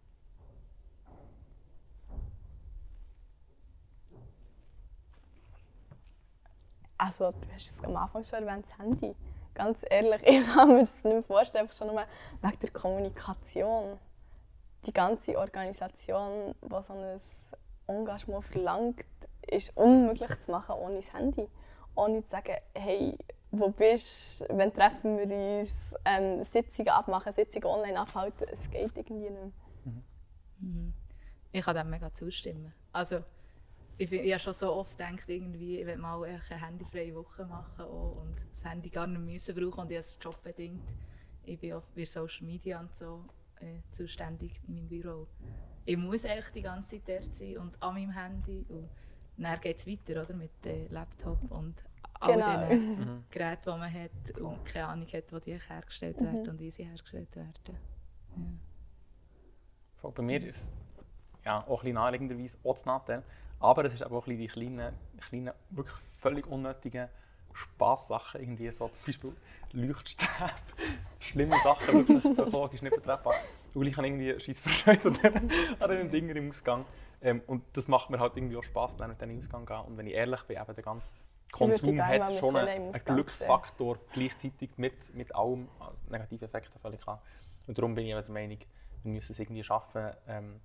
Speaker 4: Also, du hast es am Anfang schon erwähnt, das Handy. Ganz ehrlich, (laughs) ich kann mir das nicht vorstellen, einfach schon nur wegen der Kommunikation. Die ganze Organisation, die so ein Engagement verlangt, ist unmöglich zu machen ohne das Handy. Ohne zu sagen, hey, wo bist du, wann treffen wir uns, ähm, Sitzungen abmachen, Sitzungen online abhalten, es geht irgendwie nicht.
Speaker 3: Mhm. Ich kann dem mega zustimmen. Also, ich, ich habe schon so oft gedacht, irgendwie, ich will mal eine handyfreie Woche machen auch, und das Handy gar nicht müssen brauchen und ich es jobbedingt. Ich bin oft bei Social Media und so äh, zuständig in meinem Büro. Ich muss eigentlich die ganze Zeit dort sein und an meinem Handy und dann geht es weiter oder, mit dem Laptop und all
Speaker 4: Genau.
Speaker 3: diesen (laughs) Geräten, die man hat und keine Ahnung hat, wo die hergestellt werden und wie sie hergestellt werden. Ja.
Speaker 5: Bei mir ist es ja, auch ein bisschen naheliegenderweise auch das. Aber es ist aber auch ein bisschen die kleinen, kleinen wirklich völlig unnötigen Spaßsachen, irgendwie so zum Beispiel Leuchtstäbe, schlimme Sachen, wirklich (laughs) ökologisch nicht vertretbar. Und gleich habe ich irgendwie scheiß Freude an diesen- an Dingen im Ausgang. Ähm, und das macht mir halt irgendwie auch Spaß, dann in den Ausgang gehen. Und wenn ich ehrlich bin, eben der ganze Konsum hat schon einen, Glücksfaktor gleichzeitig mit, mit allem, also negative Effekte völlig klar. Und darum bin ich eben der Meinung, wir müssen es irgendwie schaffen, ähm,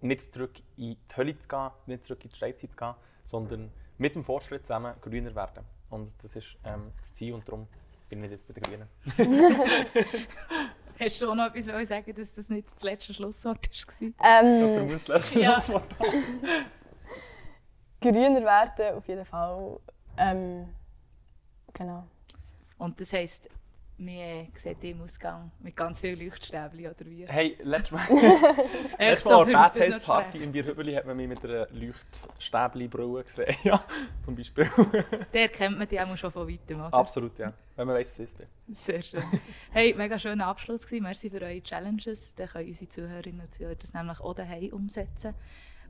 Speaker 5: nicht zurück in die Hölle zu gehen, nicht zurück in die Steinzeit zu gehen, sondern mit dem Fortschritt zusammen grüner werden. Und das ist ähm, das Ziel und darum bin ich jetzt bei den Grünen.
Speaker 3: Hast du auch noch etwas wollen sagen, dass das nicht das letzte Schlusswort war?
Speaker 4: Ähm,
Speaker 3: Ja.
Speaker 5: das Wort. (laughs)
Speaker 4: grüner werden, auf jeden Fall. Ähm, genau.
Speaker 3: Und das heisst, wir sehen im Ausgang mit ganz vielen Leuchtstäbchen oder wie?
Speaker 5: Hey, letztes Mal, (laughs) (laughs) letztes Mal an
Speaker 3: so,
Speaker 5: der Bad Party in Bierhübeli hat man mich mit einer Leuchtstäbli-Brille gesehen. (laughs) Ja, zum Beispiel.
Speaker 3: Der kennt man die auch schon von weitem, oder?
Speaker 5: Absolut, ja. Wenn man weiss, es ist.
Speaker 3: Sehr schön. Hey, mega schöner Abschluss gewesen. Merci für eure Challenges. Dann können unsere Zuhörerinnen und Zuhörer das nämlich auch daheim umsetzen.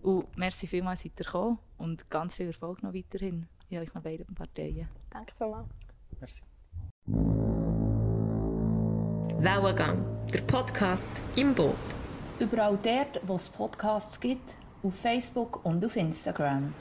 Speaker 3: Und merci vielmals, seid ihr gekommen und ganz viel Erfolg noch weiterhin in euch noch beiden Parteien.
Speaker 4: Danke vielmals.
Speaker 5: Merci.
Speaker 2: Wellengang, der Podcast im Boot.
Speaker 1: Überall dort, wo es Podcasts gibt, auf Facebook und auf Instagram.